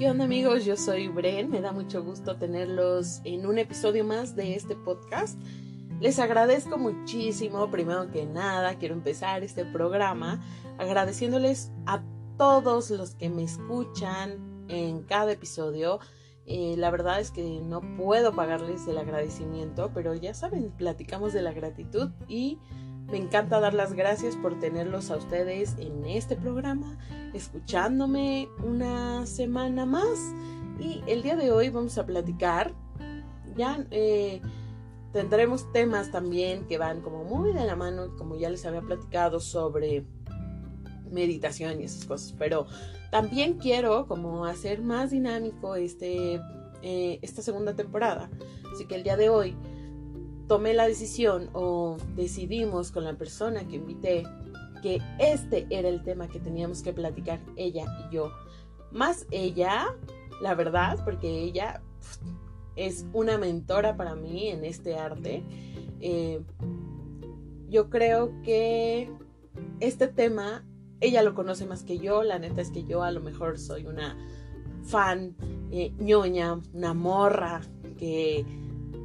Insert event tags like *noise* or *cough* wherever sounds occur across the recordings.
¿Qué onda amigos? Yo soy Bren, me da mucho gusto tenerlos en un episodio más de este podcast. Les agradezco muchísimo, primero que nada, quiero empezar este programa agradeciéndoles a todos los que me escuchan en cada episodio. Eh, la verdad es que no puedo pagarles el agradecimiento, pero ya saben, platicamos de la gratitud y me encanta dar las gracias por tenerlos a ustedes en este programa, escuchándome una semana más. Y el día de hoy vamos a platicar, ya eh, tendremos temas también que van como muy de la mano, como ya les había platicado sobre meditación y esas cosas, pero también quiero como hacer más dinámico este, eh, esta segunda temporada. Así que el día de hoy tomé la decisión o decidimos con la persona que invité que este era el tema que teníamos que platicar ella y yo. Más ella, la verdad, porque ella es una mentora para mí en este arte. Eh, yo creo que este tema, ella lo conoce más que yo. La neta es que yo a lo mejor soy una fan eh, ñoña, una morra que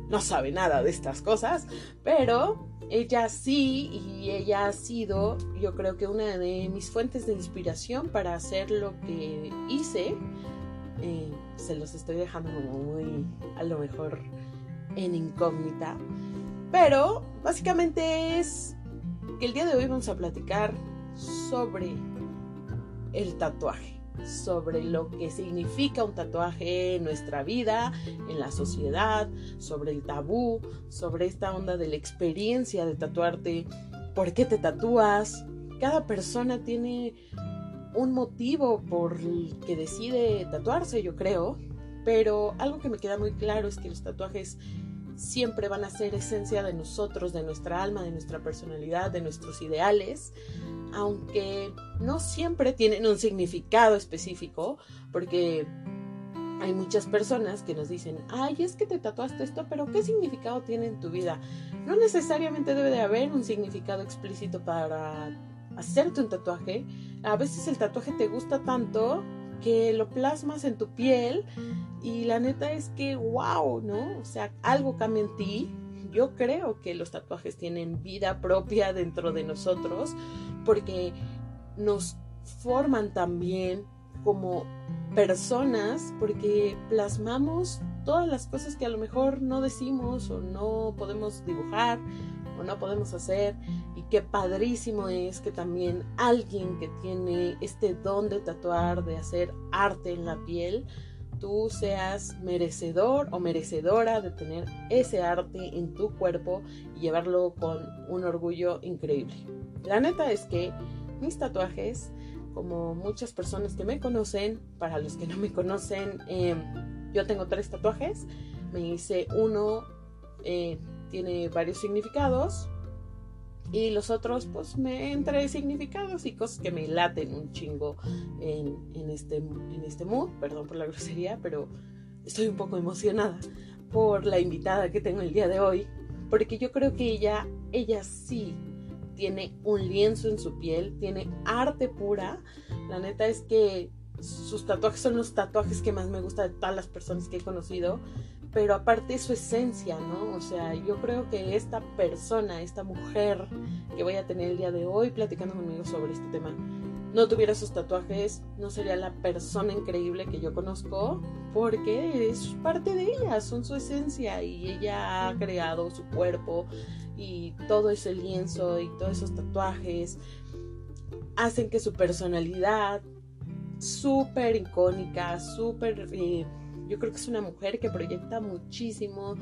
no sabe nada de estas cosas, pero ella sí y ella ha sido, yo creo que una de mis fuentes de inspiración para hacer lo que hice. Eh, se los estoy dejando muy, a lo mejor, en incógnita. Pero básicamente es que el día de hoy vamos a platicar sobre el tatuaje sobre lo que significa un tatuaje en nuestra vida, en la sociedad, sobre el tabú, sobre esta onda de la experiencia de tatuarte, por qué te tatúas. Cada persona tiene un motivo por el que decide tatuarse, yo creo, pero algo que me queda muy claro es que los tatuajes siempre van a ser esencia de nosotros, de nuestra alma, de nuestra personalidad, de nuestros ideales aunque no siempre tienen un significado específico, porque hay muchas personas que nos dicen, ay, es que te tatuaste esto, pero ¿qué significado tiene en tu vida? No necesariamente debe de haber un significado explícito para hacerte un tatuaje. A veces el tatuaje te gusta tanto que lo plasmas en tu piel y la neta es que, wow, ¿no? O sea, algo cambia en ti. Yo creo que los tatuajes tienen vida propia dentro de nosotros porque nos forman también como personas, porque plasmamos todas las cosas que a lo mejor no decimos o no podemos dibujar o no podemos hacer. Y qué padrísimo es que también alguien que tiene este don de tatuar, de hacer arte en la piel, tú seas merecedor o merecedora de tener ese arte en tu cuerpo y llevarlo con un orgullo increíble. La neta es que mis tatuajes, como muchas personas que me conocen, para los que no me conocen, em, yo tengo tres tatuajes. Me hice uno, eh, tiene varios significados. Y los otros, pues me entre significados y cosas que me laten un chingo en, en, este, en este mood. Perdón por la grosería, pero estoy un poco emocionada por la invitada que tengo el día de hoy. Porque yo creo que ella, ella sí tiene un lienzo en su piel, tiene arte pura. La neta es que sus tatuajes son los tatuajes que más me gusta de todas las personas que he conocido, pero aparte su esencia, ¿no? O sea, yo creo que esta persona, esta mujer que voy a tener el día de hoy platicando conmigo sobre este tema, no tuviera sus tatuajes, no sería la persona increíble que yo conozco, porque es parte de ella, son su esencia y ella ha creado su cuerpo y todo ese lienzo y todos esos tatuajes hacen que su personalidad súper icónica, súper... Eh, yo creo que es una mujer que proyecta muchísimo,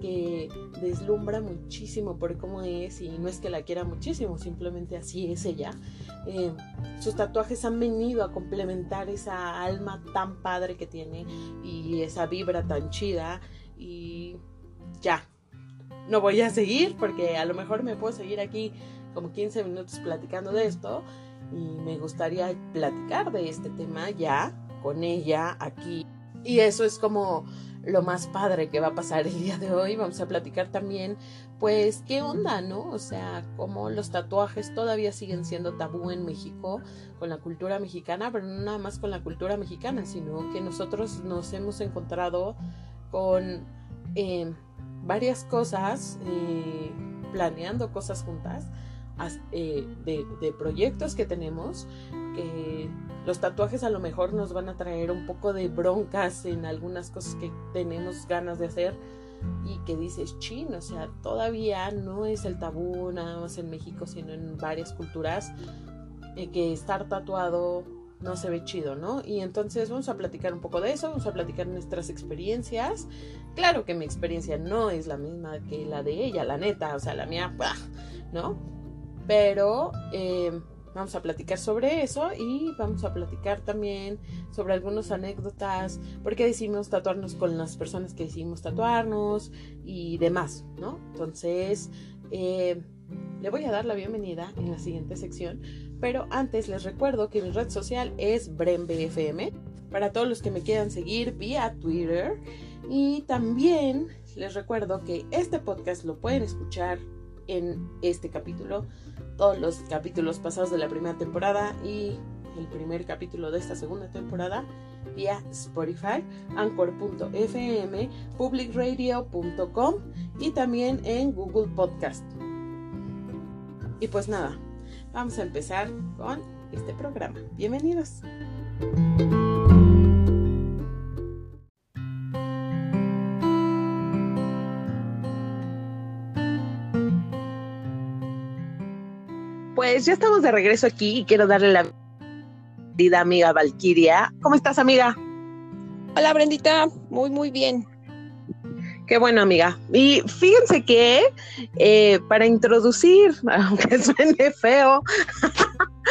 que deslumbra muchísimo por cómo es y no es que la quiera muchísimo, simplemente así es ella. Eh, sus tatuajes han venido a complementar esa alma tan padre que tiene y esa vibra tan chida y ya, no voy a seguir porque a lo mejor me puedo seguir aquí como 15 minutos platicando de esto y me gustaría platicar de este tema ya con ella aquí Y eso es como lo más padre que va a pasar el día de hoy. Vamos a platicar también, pues, qué onda, ¿no? O sea, cómo los tatuajes todavía siguen siendo tabú en México con la cultura mexicana, pero no nada más con la cultura mexicana, sino que nosotros nos hemos encontrado con eh, varias cosas, eh, planeando cosas juntas. Eh, de, de, proyectos que tenemos que los tatuajes a lo mejor nos van a traer un poco de broncas en algunas cosas que tenemos ganas de hacer y que dices, chin, o sea, todavía no es el tabú nada más en México, sino en varias culturas, eh, que estar tatuado no se ve chido, ¿no? Y entonces vamos a platicar un poco de eso, vamos a platicar nuestras experiencias. Claro que mi experiencia no es la misma que la de ella, la neta, o sea, la mía, ¿no? Pero... Eh, Vamos a platicar sobre eso y vamos a platicar también sobre algunas anécdotas, por qué decidimos tatuarnos con las personas que decidimos tatuarnos y demás, ¿no? Entonces, eh, le voy a dar la bienvenida en la siguiente sección, pero antes les recuerdo que mi red social es BremBFM, para todos los que me quieran seguir vía Twitter y también les recuerdo que este podcast lo pueden escuchar en este capítulo todos los capítulos pasados de la primera temporada y el primer capítulo de esta segunda temporada vía Spotify, anchor.fm, publicradio.com y también en Google Podcast. Y pues nada, vamos a empezar con este programa. Bienvenidos. Pues ya estamos de regreso aquí y quiero darle la bienvenida amiga Valquiria. ¿Cómo estás, amiga? Hola, Brendita. Muy, muy bien. Qué bueno, amiga. Y fíjense que eh, para introducir, *laughs* aunque suene feo,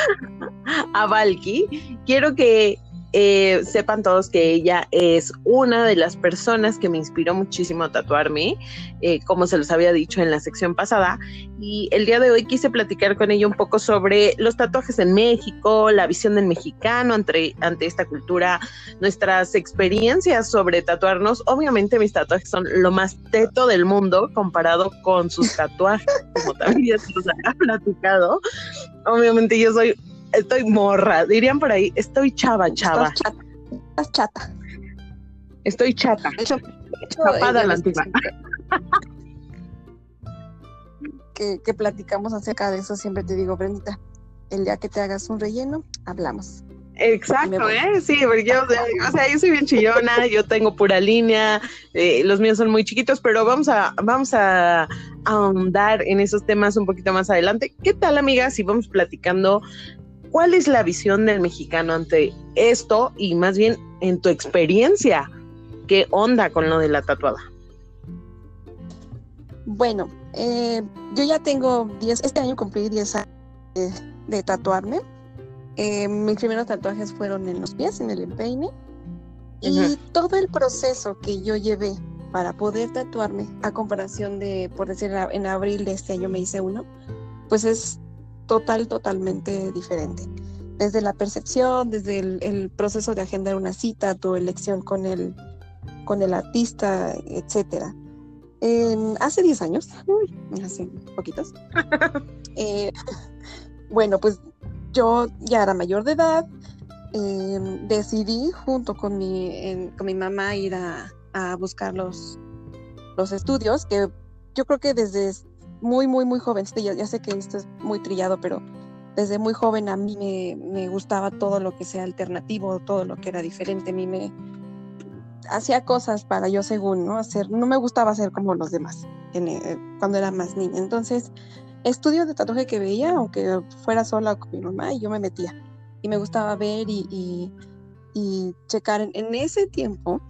*laughs* a Valky, quiero que eh, sepan todos que ella es una de las personas que me inspiró muchísimo a tatuarme, eh, como se los había dicho en la sección pasada. Y el día de hoy quise platicar con ella un poco sobre los tatuajes en México, la visión del mexicano ante, ante esta cultura, nuestras experiencias sobre tatuarnos. Obviamente mis tatuajes son lo más teto del mundo comparado con sus tatuajes, como también se los ha platicado. Obviamente yo soy estoy morra, dirían por ahí, estoy chava, chava. Estás chata. Estás chata. Estoy chata. Chapada la antigua. Que, que platicamos acerca de eso, siempre te digo, Brendita, el día que te hagas un relleno, hablamos. Exacto, ¿eh? Sí, porque yo, o sea, yo soy bien chillona, yo tengo pura línea, eh, los míos son muy chiquitos, pero vamos a, vamos a ahondar en esos temas un poquito más adelante. ¿Qué tal, amiga, si vamos platicando ¿Cuál es la visión del mexicano ante esto y más bien en tu experiencia? ¿Qué onda con lo de la tatuada? Bueno, eh, yo ya tengo 10, este año cumplí 10 años de, tatuarme. Eh, mis primeros tatuajes fueron en los pies, en el empeine. Y todo el proceso que yo llevé para poder tatuarme, a comparación de, por decir, en abril de este año me hice uno, pues es total, totalmente diferente. Desde la percepción, desde el, proceso de agendar una cita, tu elección con el, con el artista, etcétera. hace 10 años, hace poquitos, *laughs* eh, bueno, pues yo ya era mayor de edad, em, decidí junto con mi, con mi mamá ir a, a buscar los, los estudios, que yo creo que desde muy, muy, muy joven. Ya, sé que esto es muy trillado, pero desde muy joven a mí me, gustaba todo lo que sea alternativo, todo lo que era diferente. A mí me hacía cosas para yo según, ¿no? Hacer, no me gustaba hacer como los demás eh, cuando era más niña. Entonces, estudio de tatuaje que veía, aunque fuera sola con mi mamá, y yo me metía. Y me gustaba ver y, y, checar. En, ese tiempo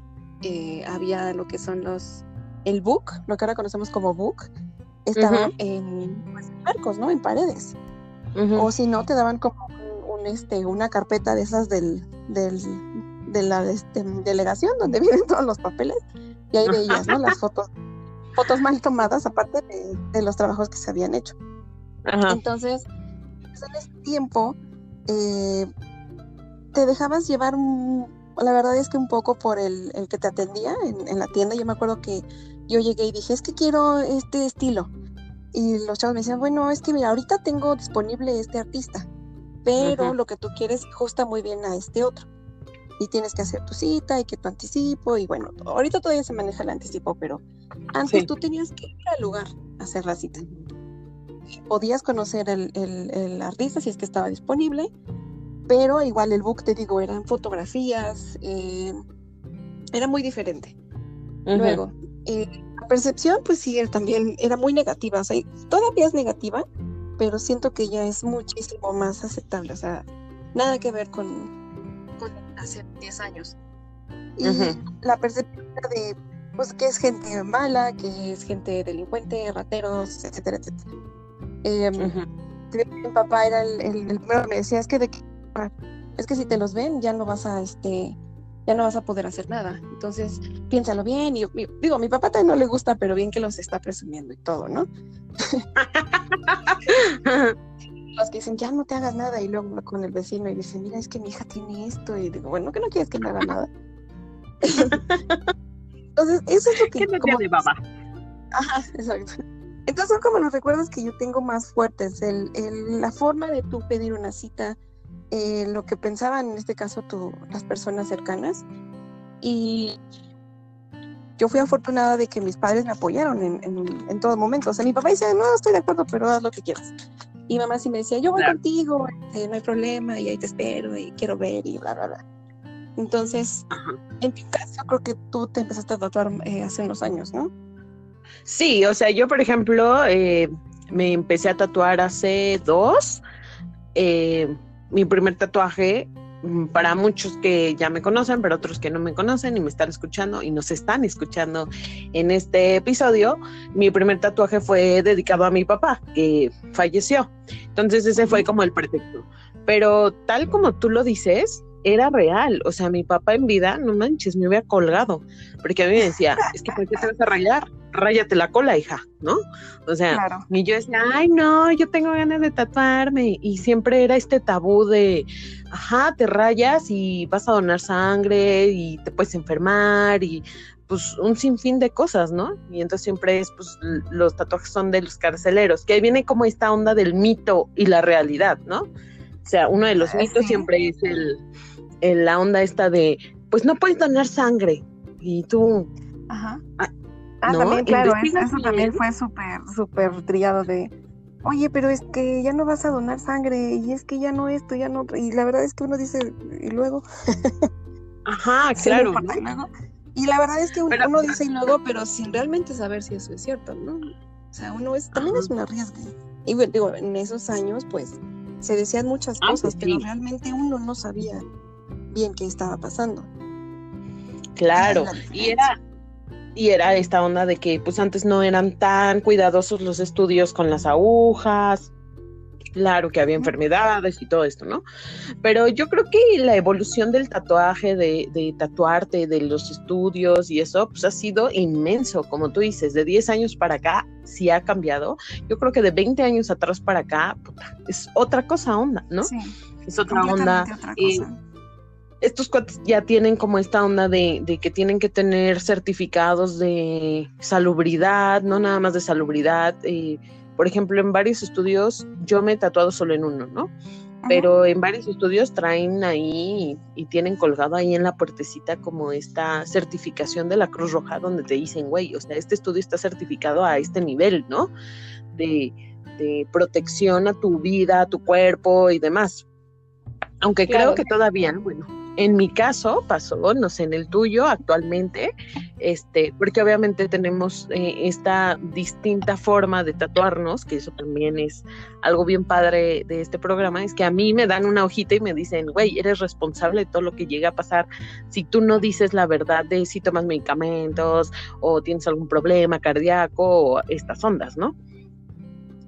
eh, había lo que son los, el book, lo que ahora conocemos como book, estaban en pues, arcos, ¿no? En paredes. O si no, te daban como un, este, una carpeta de esas del, del de la este, delegación donde *laughs* vienen todos los papeles y ahí veías, ¿no? Las fotos, fotos mal tomadas aparte de, los trabajos que se habían hecho. Entonces, pues, en ese tiempo eh, te dejabas llevar la verdad es que un poco por el, el que te atendía en, en, la tienda. Yo me acuerdo que yo llegué y dije, es que quiero este estilo. Y los chavos me decían, bueno, es que mira, ahorita tengo disponible este artista, pero lo que tú quieres ajusta muy bien a este otro. Y tienes que hacer tu cita y que tu anticipo. Y bueno, ahorita todavía se maneja el anticipo, pero antes tú tenías que ir al lugar a hacer la cita. Podías conocer el, el, el artista si es que estaba disponible, pero igual el book, te digo, eran fotografías, eh, era muy diferente. Luego, eh, la percepción, pues sí, también era muy negativa, o sea, todavía es negativa, pero siento que ya es muchísimo más aceptable, o sea, nada que ver con, con hace 10 años. Y la percepción de, pues, que es gente mala, que es gente delincuente, rateros, etcétera, etcétera. Eh, Mi papá era el, el, el, primero que me decía, es que de qué es que si te los ven ya no vas a este ya no vas a poder hacer nada. Entonces, piénsalo bien. Y, digo, a mi papá también no le gusta, pero bien que los está presumiendo y todo, ¿no? *laughs* los que dicen, ya no te hagas nada, y luego con el vecino y dice, mira, es que mi hija tiene esto, y digo, bueno, que no quieres que me haga nada. *laughs* Entonces, eso es lo que... ¿Qué como, de baba? Ajá, exacto. Entonces son como los recuerdos que yo tengo más fuertes, el, el, la forma de tú pedir una cita, eh, lo que pensaban en este caso tu, las personas cercanas. Y yo fui afortunada de que mis padres me apoyaron en, en, en todo momento. O sea, mi papá decía, no, estoy de acuerdo, pero haz lo que quieras. Y mamá sí me decía, yo voy claro. contigo, eh, no hay problema, y ahí te espero, y quiero ver, y bla, bla, bla. Entonces, Ajá. en tu caso, creo que tú te empezaste a tatuar eh, hace unos años, ¿no? Sí, o sea, yo, por ejemplo, eh, me empecé a tatuar hace dos. Mi primer tatuaje, mm, para muchos que ya me conocen, pero otros que no me conocen y me están escuchando y nos están escuchando en este episodio, mi primer tatuaje fue dedicado a mi papá, que falleció. Entonces ese fue como el pretexto. Pero tal como tú lo dices, era real. O sea, mi papá en vida, no manches, me hubiera colgado. Porque a mí me decía, *laughs* es que ¿por qué te vas a rayar? Ráyate la cola, hija, ¿no? O sea, claro. y yo decía, ay, no, yo tengo ganas de tatuarme. Y siempre era este tabú de, ajá, te rayas y vas a donar sangre y te puedes enfermar y pues un sinfín de cosas, ¿no? Y entonces siempre es, pues los tatuajes son de los carceleros, que ahí viene como esta onda del mito y la realidad, ¿no? O sea, uno de los mitos sí. siempre es el, el, la onda esta de, pues no puedes donar sangre. Y tú... Ajá. Ah, ah ¿no? también, claro, eso, eso también fue súper, súper trillado de, oye, pero es que ya no vas a donar sangre y es que ya no esto, ya no... Y la verdad es que uno dice, y luego... *laughs* Ajá, *laughs* claro. Sí, ¿no? Y la verdad es que uno, pero, uno dice y luego, pero sin realmente saber si eso es cierto, ¿no? O sea, uno es, también es un arriesgue. Y digo, en esos años, pues, se decían muchas Ah, cosas, pues pero sí. realmente uno no sabía bien qué estaba pasando. Claro, y era, y era esta onda de que pues antes no eran tan cuidadosos los estudios con las agujas, claro que había enfermedades y todo esto, ¿no? Pero yo creo que la evolución del tatuaje, de, de tatuarte, de los estudios y eso, pues ha sido inmenso, como tú dices, de 10 años para acá sí ha cambiado. Yo creo que de 20 años atrás para acá, puta, es otra cosa onda, ¿no? Sí, Es otra onda. otra eh, estos cuates ya tienen como esta onda de, de, que tienen que tener certificados de salubridad, no nada más de salubridad. Eh, por ejemplo, en varios estudios, yo me he tatuado solo en uno, ¿no? Pero en varios estudios traen ahí y, y, tienen colgado ahí en la puertecita como esta certificación de la Cruz Roja donde te dicen, güey, o sea, este estudio está certificado a este nivel, ¿no? De, de protección a tu vida, a tu cuerpo y demás. Aunque claro. creo que todavía, bueno, en mi caso pasó, no sé, en el tuyo actualmente, este, porque obviamente tenemos eh, esta distinta forma de tatuarnos, que eso también es algo bien padre de este programa, es que a mí me dan una hojita y me dicen, güey, eres responsable de todo lo que llega a pasar si tú no dices la verdad de si tomas medicamentos o tienes algún problema cardíaco o estas ondas, ¿no?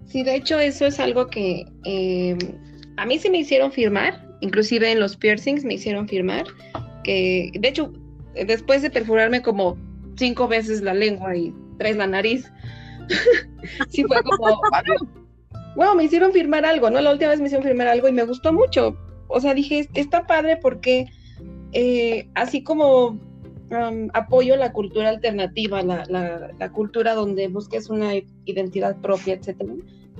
Sí, de hecho eso es algo que eh, a mí se me hicieron firmar, inclusive en los piercings me hicieron firmar, que de hecho después de perforarme como cinco veces la lengua y tres la nariz, *laughs* sí fue como, wow, me hicieron firmar algo, ¿no? La última vez me hicieron firmar algo y me gustó mucho, o sea, dije, está padre porque eh, así como apoyo la cultura alternativa, la, la, cultura donde busques una identidad propia, etcétera,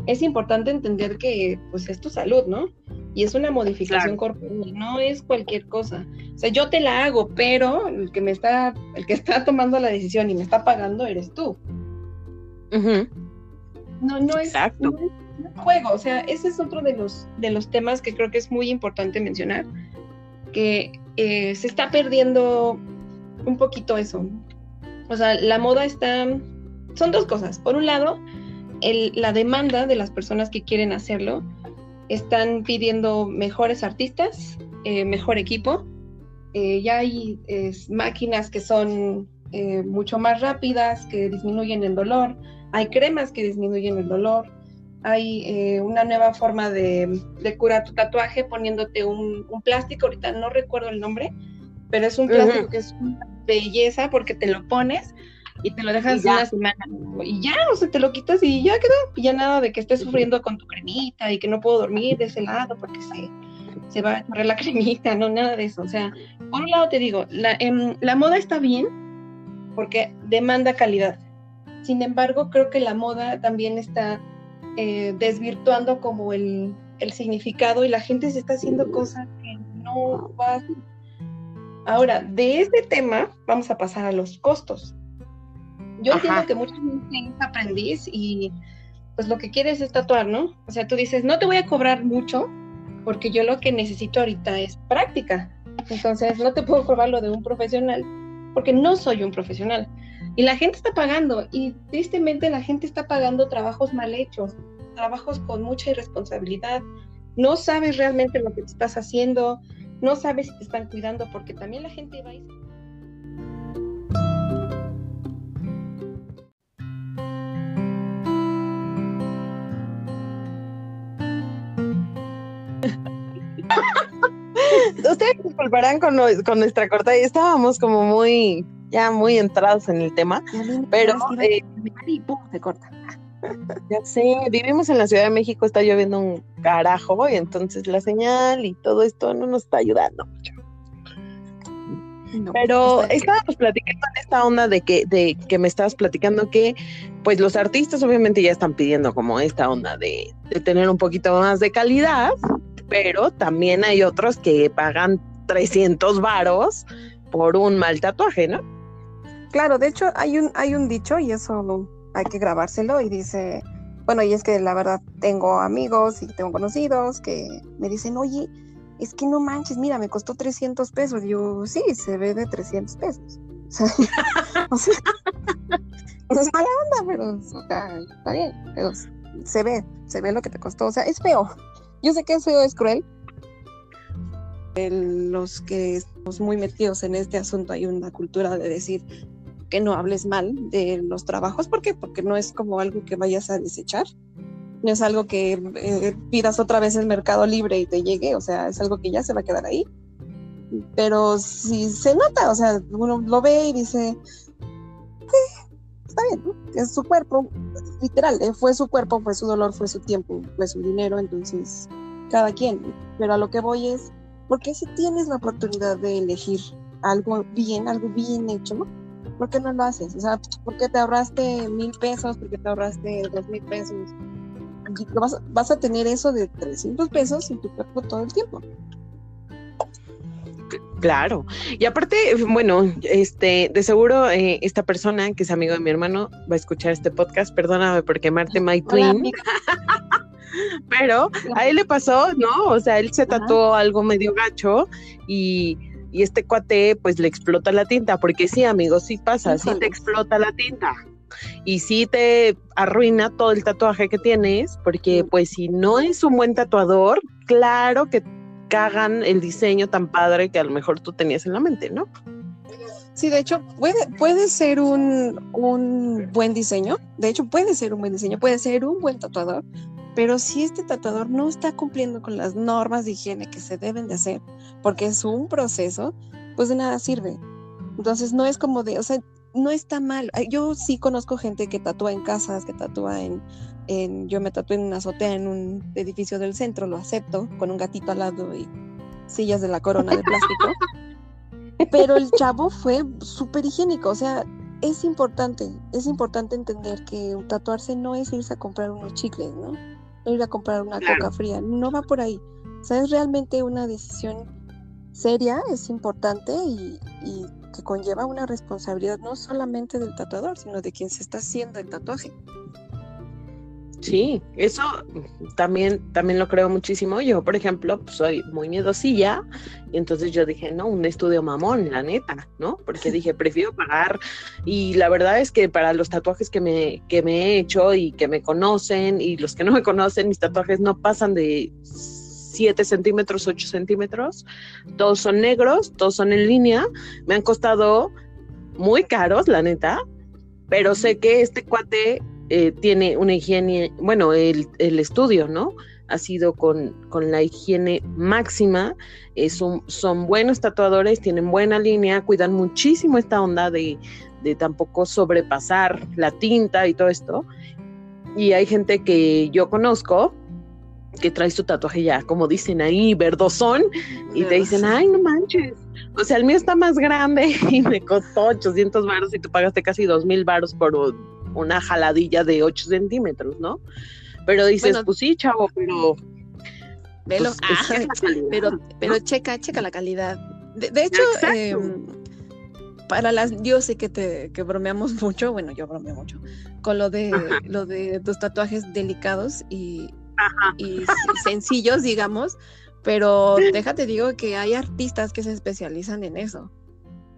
es importante entender que pues es tu salud, ¿no? Y es una modificación corporal, no es cualquier cosa. O sea, yo te la hago, pero el que me está, el que está tomando la decisión y me está pagando eres tú. No, no es, no juego. O sea, ese es otro de los, de los temas que creo que es muy importante mencionar, que eh, se está perdiendo un poquito eso. O sea, la moda está... Son dos cosas. Por un lado, la demanda de las personas que quieren hacerlo están pidiendo mejores artistas, eh, mejor equipo. Eh, ya hay máquinas que son eh, mucho más rápidas, que disminuyen el dolor. Hay cremas que disminuyen el dolor. Hay una nueva forma de, curar tu tatuaje poniéndote un, plástico. Ahorita no recuerdo el nombre, pero es un plástico que es una belleza porque te lo pones y te lo dejas una semana y ya, o sea, te lo quitas y ya quedó, y ya nada de que estés sufriendo con tu cremita y que no puedo dormir de ese lado porque se, se va a correr la *laughs* cremita, no, nada de eso, o sea, por un lado te digo, la, em, la moda está bien porque demanda calidad, sin embargo, creo que la moda también está eh, desvirtuando como el, el significado y la gente se está haciendo cosas que no va Ahora, de este tema vamos a pasar a los costos. Yo entiendo que mucha gente es aprendiz y pues lo que quieres es tatuar, ¿no? O sea, tú dices, no te voy a cobrar mucho porque yo lo que necesito ahorita es práctica. Entonces, no te puedo cobrar lo de un profesional porque no soy un profesional. Y la gente está pagando y tristemente la gente está pagando trabajos mal hechos, trabajos con mucha irresponsabilidad. No sabes realmente lo que te estás haciendo, no sabes si te están cuidando porque también la gente va a Ustedes disculparán con, con nuestra corta y estábamos como muy, ya muy entrados en el tema, pero eh, se corta. Ya sé, vivimos en la Ciudad de México, está lloviendo un carajo y entonces la señal y todo esto no nos está ayudando mucho. Pero estábamos platicando en esta onda de que, de que me estabas platicando que pues los artistas obviamente ya están pidiendo como esta onda de, de tener un poquito más de calidad, pero también hay otros que pagan 300 varos por un mal tatuaje, ¿no? Claro, de hecho hay un, hay un dicho y eso hay que grabárselo y dice, bueno, y es que la verdad tengo amigos y tengo conocidos que me dicen, oye, es que no manches, mira, me costó 300 pesos. Y yo, sí, se ve de 300 pesos. *laughs* O sea, es mala onda, pero está bien, pero se ve, se ve lo que te costó. O sea, es feo. Yo sé que es feo, es cruel. los que estamos muy metidos en este asunto hay una cultura de decir que no hables mal de los trabajos. ¿Por qué? Porque no es como algo que vayas a desechar no es algo que eh, pidas otra vez el mercado libre y te llegue, o sea, es algo que ya se va a quedar ahí. Pero si se nota, o sea, uno lo ve y dice, está bien, es su cuerpo, literal, eh, fue su cuerpo, fue su dolor, fue su tiempo, fue su dinero, entonces cada quien. Pero a lo que voy es, porque si tienes la oportunidad de elegir algo bien, algo bien hecho, ¿por qué no lo haces? O sea, ¿por qué te ahorraste mil pesos? ¿Por qué te ahorraste dos mil pesos? vas, a tener eso de 300 pesos en tu cuerpo todo el tiempo. Claro. Y aparte, bueno, este, de seguro eh, esta persona que es amigo de mi hermano va a escuchar este podcast. Perdóname por quemarte, my twin. *laughs* Pero a él le pasó, ¿no? O sea, él se tatuó algo medio gacho y, y, este cuate pues le explota la tinta, porque sí, amigos, sí pasa, sí te explota la tinta y sí te arruina todo el tatuaje que tienes, porque pues si no es un buen tatuador, claro que cagan el diseño tan padre que a lo mejor tú tenías en la mente, ¿no? Sí, de hecho, puede, puede ser un, un buen diseño, de hecho puede ser un buen diseño, puede ser un buen tatuador, pero si este tatuador no está cumpliendo con las normas de higiene que se deben de hacer, porque es un proceso, pues de nada sirve. Entonces no es como de, o sea, no está mal. Yo sí conozco gente que tatúa en casas, que tatúa en, en, yo me tatué en una azotea en un edificio del centro, lo acepto, con un gatito al lado y sillas de la corona de plástico. *laughs* pero el chavo fue súper higiénico, o sea, es importante, es importante entender que tatuarse no es irse a comprar unos chicles, ¿no? No ir a comprar una coca fría, no va por ahí. O sea, es realmente una decisión seria, es importante y, y que conlleva una responsabilidad no solamente del tatuador, sino de quien se está haciendo el tatuaje. Sí, eso también, también lo creo muchísimo. Yo, por ejemplo, pues, soy muy miedosilla y entonces yo dije, no, un estudio mamón, la neta, ¿no? Porque *laughs* dije, prefiero pagar y la verdad es que para los tatuajes que me, que me he hecho y que me conocen y los que no me conocen, mis tatuajes no pasan de 7 centímetros, 8 centímetros, todos son negros, todos son en línea, me han costado muy caros, la neta, pero sé que este cuate eh, tiene una higiene, bueno, el, estudio, ¿no? Ha sido con, con la higiene máxima, es son buenos tatuadores, tienen buena línea, cuidan muchísimo esta onda de, de tampoco sobrepasar la tinta y todo esto. Y hay gente que yo conozco que trae su tatuaje ya, como dicen ahí, verdosón, y te dicen, ay, no manches. O sea, el mío está más grande *laughs* y me costó 800 baros y tú pagaste casi 2000 baros por una jaladilla de 8 centímetros, ¿no? Pero dices, pues sí, chavo, pero. Velo, pues, *laughs* pero, pero checa, checa la calidad. De, hecho, em, para las, yo sé que te que bromeamos mucho, bueno, yo bromeo mucho, con lo de lo de tus tatuajes delicados y, y sencillos, digamos, pero *laughs* déjate digo que hay artistas que se especializan en eso.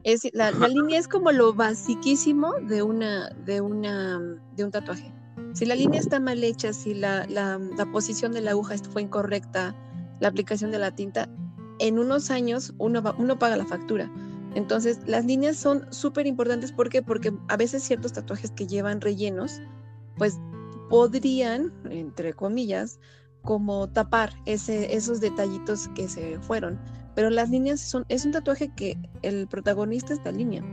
Es, la, línea es como lo basiquísimo de una, de una, de un tatuaje. Si la línea está mal hecha, si la, la, posición de la aguja fue incorrecta, la aplicación de la tinta, en unos años uno, uno paga la factura. Entonces, las líneas son súper importantes. ¿Por qué? Porque a veces ciertos tatuajes que llevan rellenos, pues podrían, entre comillas, como tapar ese, esos detallitos que se fueron pero las líneas son, es un tatuaje que el protagonista es la línea.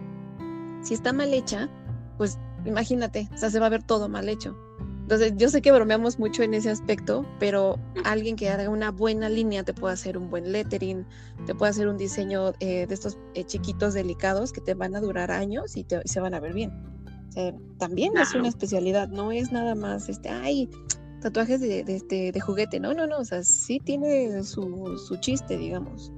Si está mal hecha, pues imagínate, o sea, se va a ver todo mal hecho. Entonces, yo sé que bromeamos mucho en ese aspecto, pero alguien que haga una buena línea te puede hacer un buen lettering, te puede hacer un diseño eh, de estos eh, chiquitos delicados que te van a durar años y, te, se van a ver bien. también es una especialidad, no es nada más, este, ay, tatuajes de, de, este, de juguete, no, no, no, o sea, sí tiene su, su chiste, digamos.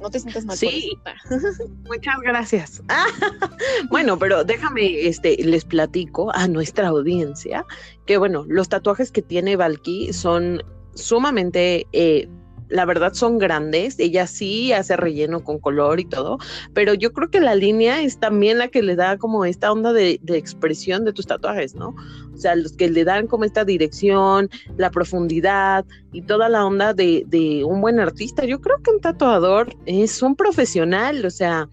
No te sientas mal. Sí, *laughs* muchas gracias. *laughs* bueno, pero déjame, este, les platico a nuestra audiencia que, bueno, los tatuajes que tiene Valky son sumamente eh, la verdad son grandes, ella sí hace relleno con color y todo, pero yo creo que la línea es también la que le da como esta onda de, expresión de tus tatuajes, ¿no? O sea, los que le dan como esta dirección, la profundidad y toda la onda de, de un buen artista. Yo creo que un tatuador es un profesional, o sea,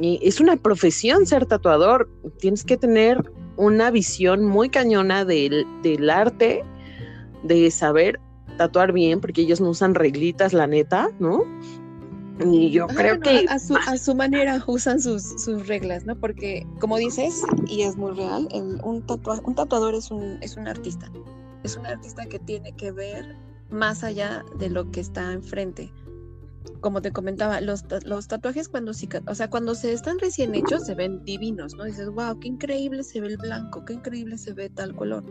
es una profesión ser tatuador, tienes que tener una visión muy cañona del, del arte, de saber tatuar bien, porque ellos no usan reglitas, la neta, ¿no? Y yo creo que... A su, a su, manera usan sus, sus, reglas, ¿no? Porque, como dices, y es muy real, un, un tatuador es un, es un artista. Es un artista que tiene que ver más allá de lo que está enfrente. Como te comentaba, los, los tatuajes cuando, o sea, cuando se están recién hechos se ven divinos, ¿no? Dices, wow, qué increíble se ve el blanco, qué increíble se ve tal color.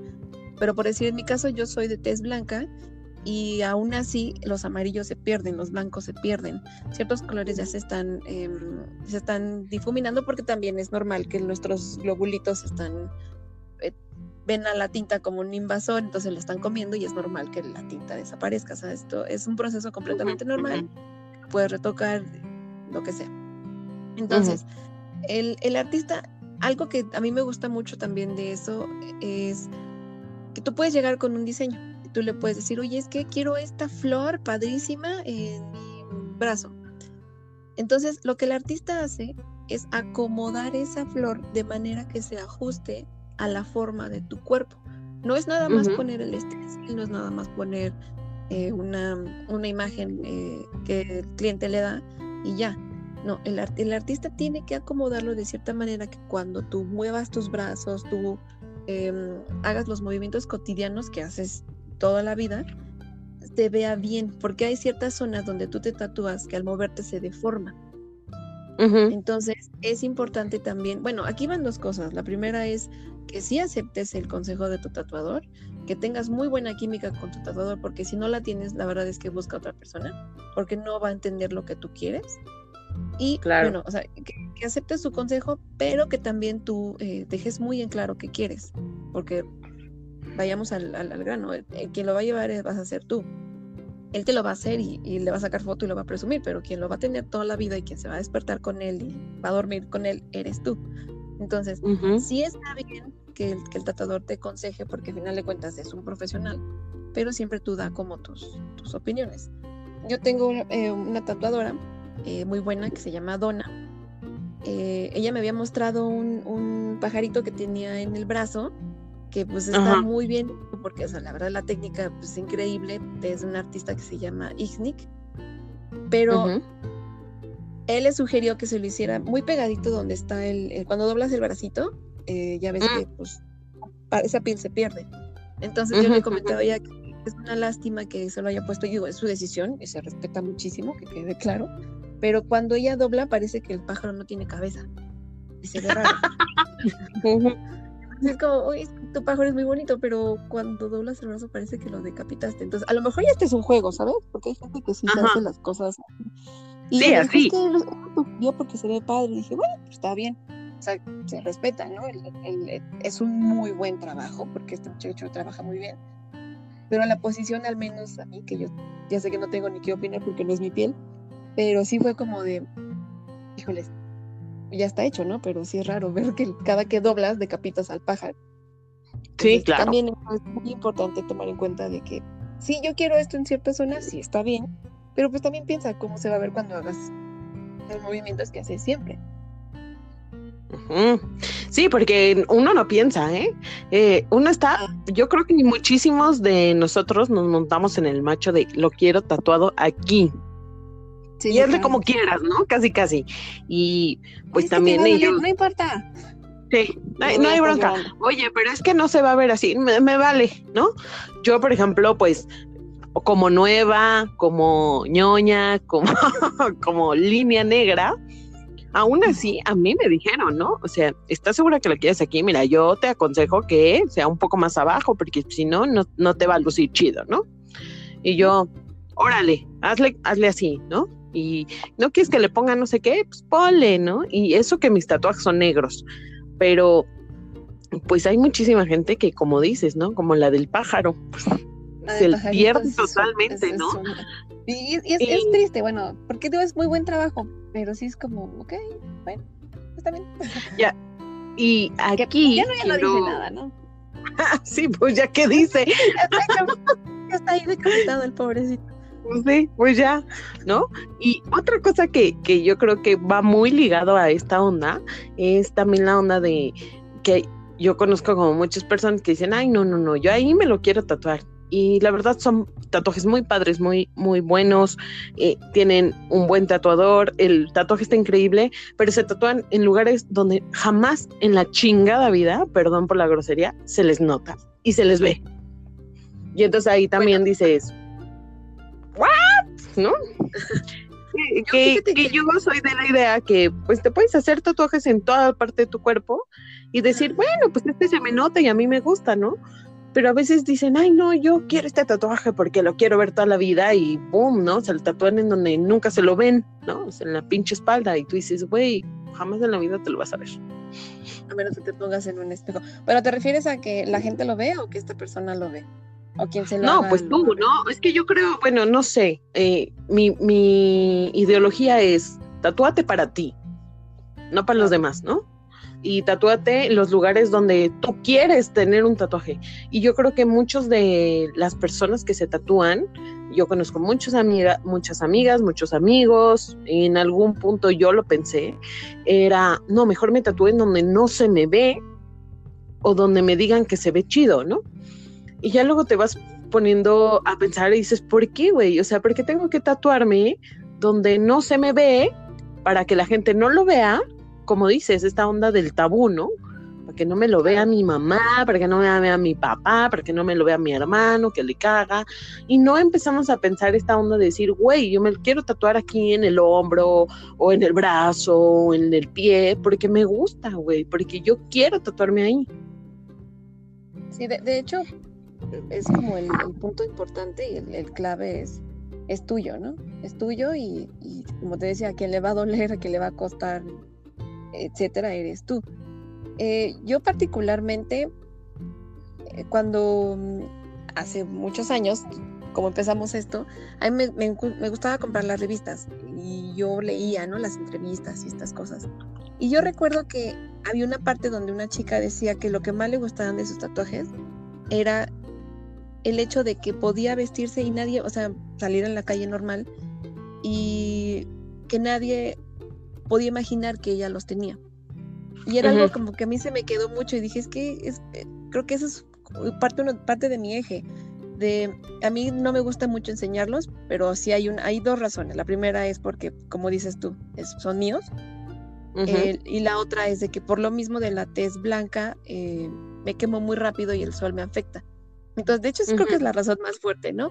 Pero por decir, en mi caso, yo soy de tez blanca y aún así los amarillos se pierden, los blancos se pierden, ciertos colores ya se están, em, se están difuminando porque también es normal que nuestros globulitos están, eh, ven a la tinta como un invasor, entonces la están comiendo y es normal que la tinta desaparezca, o sea, esto es un proceso completamente normal, puedes retocar lo que sea. Entonces, el, el artista, algo que a mí me gusta mucho también de eso es que tú puedes llegar con un diseño tú le puedes decir, oye, es que quiero esta flor padrísima en mi brazo. Entonces, lo que el artista hace es acomodar esa flor de manera que se ajuste a la forma de tu cuerpo. No es nada más poner el estrés, no es nada más poner eh, una, una, imagen eh, que el cliente le da y ya. No, el, el, artista tiene que acomodarlo de cierta manera que cuando tú muevas tus brazos, tú em, hagas los movimientos cotidianos que haces toda la vida, te vea bien, porque hay ciertas zonas donde tú te tatúas que al moverte se deforma. Entonces, es importante también, bueno, aquí van dos cosas. La primera es que si aceptes el consejo de tu tatuador, que tengas muy buena química con tu tatuador, porque si no la tienes, la verdad es que busca otra persona, porque no va a entender lo que tú quieres. Y claro. bueno, o sea, que, aceptes su consejo, pero que también tú eh, dejes muy en claro qué quieres, porque vayamos al, grano, el, quien lo va a llevar vas a ser tú él te lo va a hacer y, le va a sacar foto y lo va a presumir, pero quien lo va a tener toda la vida y quien se va a despertar con él y va a dormir con él, eres tú. Entonces, sí está bien que el, que el tatuador te aconseje, porque al final de cuentas es un profesional, pero siempre tú da como tus, tus opiniones. Yo tengo eh, una tatuadora eh, muy buena que se llama Donna. Eh, ella me había mostrado un, un pajarito que tenía en el brazo que pues está muy bien, porque la verdad la técnica pues, es increíble, es un artista que se llama Ignik, pero él le sugirió que se lo hiciera muy pegadito donde está el, cuando doblas el bracito, eh, ya ves mm. que pues esa piel se pierde. Entonces yo le comentaba ya que es una lástima que se lo haya puesto, digo, es su decisión y se respeta muchísimo, que quede claro, pero cuando ella dobla parece que el pájaro no tiene cabeza y se ve raro. *laughs* es como, uy, tu pájaro es muy bonito, pero cuando doblas el brazo parece que lo decapitaste. Entonces, a lo mejor ya este es un juego, ¿sabes? Porque hay gente que sí se hace las cosas. Y sí, así. yo porque se ve padre, dije, bueno, pues está bien. O sea, se respeta, ¿no? es un muy buen trabajo, porque este muchacho trabaja muy bien. Pero la posición, al menos a mí, que yo ya sé que no tengo ni qué opinar porque no es mi piel, pero sí fue como de, híjoles, ya está hecho, ¿no? Pero sí es raro ver que cada que doblas decapitas al pájaro. sí, claro. También es muy importante tomar en cuenta de que si yo quiero esto en cierta zona, sí está bien, pero pues también piensa cómo se va a ver cuando hagas los movimientos que haces siempre. Sí, porque uno no piensa, ¿eh? ¿eh? Uno está, ah. yo creo que muchísimos de nosotros nos montamos en el macho de lo quiero tatuado aquí, y hazle como quieras, ¿no? Casi, casi. Y pues también ellos. No importa. Sí, no hay, bronca. Oye, pero es que no se va a ver así, me, vale, ¿no? Yo, por ejemplo, pues como nueva, como ñoña, *laughs* como, como línea negra, aún así a mí me dijeron, ¿no? O sea, ¿estás segura que lo quieres aquí? Mira, yo te aconsejo que sea un poco más abajo, porque si no, no te va a lucir chido, ¿no? Y yo, órale, hazle, hazle así, ¿no? Y no quieres que le ponga no sé qué, pues ponle, ¿no? Y eso que mis tatuajes son negros, pero pues hay muchísima gente que, como dices, ¿no? Como la del pájaro, pues, se pierde totalmente, ¿no? Y, es, triste, bueno, porque es muy buen trabajo, pero sí es como, ok, bueno, está bien. *laughs* Ya, y aquí... Ya no, ya no dice nada, ¿no? *laughs* sí, pues ya que dice. *laughs* ya está ahí decapitado el pobrecito. Pues sí, pues ya, ¿no? Y otra cosa que, que yo creo que va muy ligado a esta onda es también la onda de que yo conozco como muchas personas que dicen, ay, no, no, no, yo ahí me lo quiero tatuar. Y la verdad son tatuajes muy padres, muy, muy buenos, eh, tienen un buen tatuador, el tatuaje está increíble, pero se tatúan en lugares donde jamás en la chingada vida, perdón por la grosería, se les nota y se les ve. Y entonces ahí también dices, ¿what? ¿No? que, yo soy de la idea que pues te puedes hacer tatuajes en toda parte de tu cuerpo y decir, bueno, pues este se me nota y a mí me gusta, ¿no? Pero a veces dicen, ay, no, yo quiero este tatuaje porque lo quiero ver toda la vida y boom, ¿no? Se lo tatúan en donde nunca se lo ven, ¿no? en la pinche espalda y tú dices, güey, jamás en la vida te lo vas a ver. A menos que te pongas en un espejo. ¿Pero te refieres a que la gente lo ve o que esta persona lo ve? ¿O quién se lo No, pues tú, ¿no? Es que yo creo, bueno, no sé, eh, mi, mi ideología es tatúate para ti, no para los demás, ¿no? Y tatúate en los lugares donde tú quieres tener un tatuaje. Y yo creo que muchos de las personas que se tatúan, yo conozco muchas amigas, muchas amigas, muchos amigos, en algún punto yo lo pensé, era, no, mejor me tatúe en donde no se me ve o donde me digan que se ve chido, ¿no? Y ya luego te vas poniendo a pensar y dices, ¿por qué, güey? O sea, ¿por qué tengo que tatuarme donde no se me ve para que la gente no lo vea? Como dices, esta onda del tabú, ¿no? Para que no me lo vea mi mamá, para que no me vea mi papá, para que no me lo vea mi hermano, que le caga. Y no empezamos a pensar esta onda de decir, güey, yo me quiero tatuar aquí en el hombro, o en el brazo, o en el pie, porque me gusta, güey, porque yo quiero tatuarme ahí. Sí, de, hecho, es como el, punto importante y el, clave es, es tuyo, ¿no? Es tuyo y, y, como te decía, a quien le va a doler, a quien le va a costar, etcétera, eres tú. Eh, yo particularmente, eh, cuando mm, hace muchos años, como empezamos esto, a mí me, gustaba comprar las revistas y yo leía, ¿no? Las entrevistas y estas cosas. Y yo recuerdo que había una parte donde una chica decía que lo que más le gustaban de sus tatuajes era el hecho de que podía vestirse y nadie, o sea, salir en la calle normal y que nadie podía imaginar que ella los tenía. Y era algo como que a mí se me quedó mucho y dije, es que es, eh, creo que eso es parte, parte de mi eje. De, a mí no me gusta mucho enseñarlos, pero sí hay, un, hay dos razones. La primera es porque, como dices tú, son míos. y la otra es de que por lo mismo de la tez blanca, eh, me quemo muy rápido y el sol me afecta. Entonces, de hecho, creo que es la razón más fuerte, ¿no?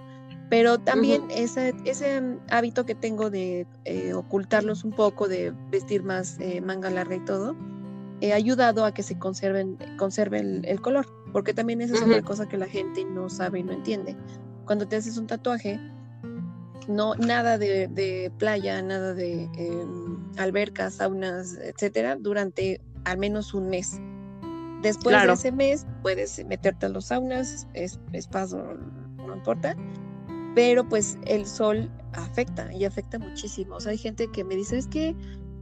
Pero también ese, ese hábito que tengo de eh, ocultarlos un poco, de vestir más manga larga y todo, he ayudado a que se conserven, conserve el, color, porque también esa es otra cosa que la gente no sabe y no entiende. Cuando te haces un tatuaje, no nada de, playa, nada de em, albercas, saunas, etcétera, durante al menos un mes. Después de ese mes puedes meterte a los saunas, es, paso, no importa, pero pues el sol afecta y afecta muchísimo. O sea, hay gente que me dice, es que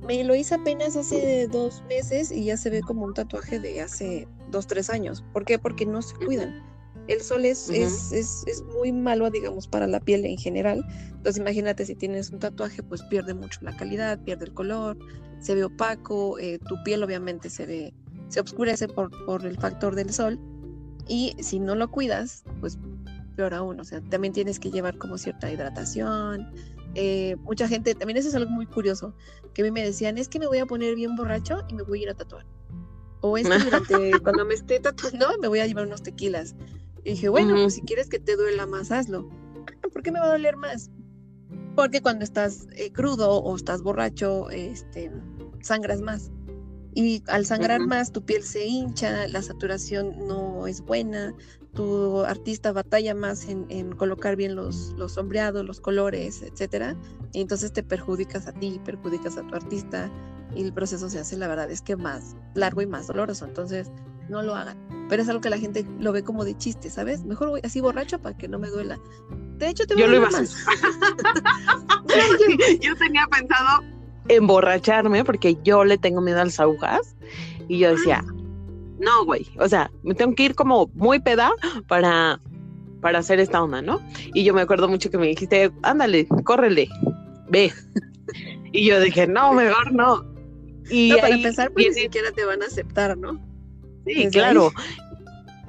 me lo hice apenas hace dos meses y ya se ve como un tatuaje de hace dos, tres años. ¿Por qué? Porque no se cuidan. El sol es, es, es, muy malo, digamos, para la piel en general. Entonces imagínate si tienes un tatuaje, pues pierde mucho la calidad, pierde el color, se ve opaco, eh, tu piel obviamente se ve, se oscurece por, por el factor del sol. Y si no lo cuidas, pues peor aún. O sea, también tienes que llevar como cierta hidratación, eh, mucha gente, también eso es algo muy curioso, que a mí me decían, es que me voy a poner bien borracho y me voy a ir a tatuar. O es que durante, *laughs* cuando me esté tatuando, me voy a llevar unos tequilas. Y dije, bueno, pues si quieres que te duela más, hazlo. ¿Por qué me va a doler más? Porque cuando estás eh, crudo o estás borracho, este, sangras más. Y al sangrar más, tu piel se hincha, la saturación no es buena, tu artista batalla más en, colocar bien los, los, sombreados, los colores, etcétera, y entonces te perjudicas a ti, perjudicas a tu artista, y el proceso se hace, la verdad, es que más largo y más doloroso. Entonces, no lo hagan. Pero es algo que la gente lo ve como de chiste, ¿sabes? Mejor voy así borracho para que no me duela. De hecho, te voy yo a lo iba más. *laughs* *laughs* yo tenía pensado emborracharme porque yo le tengo miedo a las agujas. Y yo decía, no, güey, o sea, me tengo que ir como muy peda para, para hacer esta onda, ¿no? Y yo me acuerdo mucho que me dijiste, ándale, córrele, ve. *laughs* y yo dije, no, mejor no. Y no, para empezar, pues ni siquiera te van a aceptar, ¿no? Sí, claro.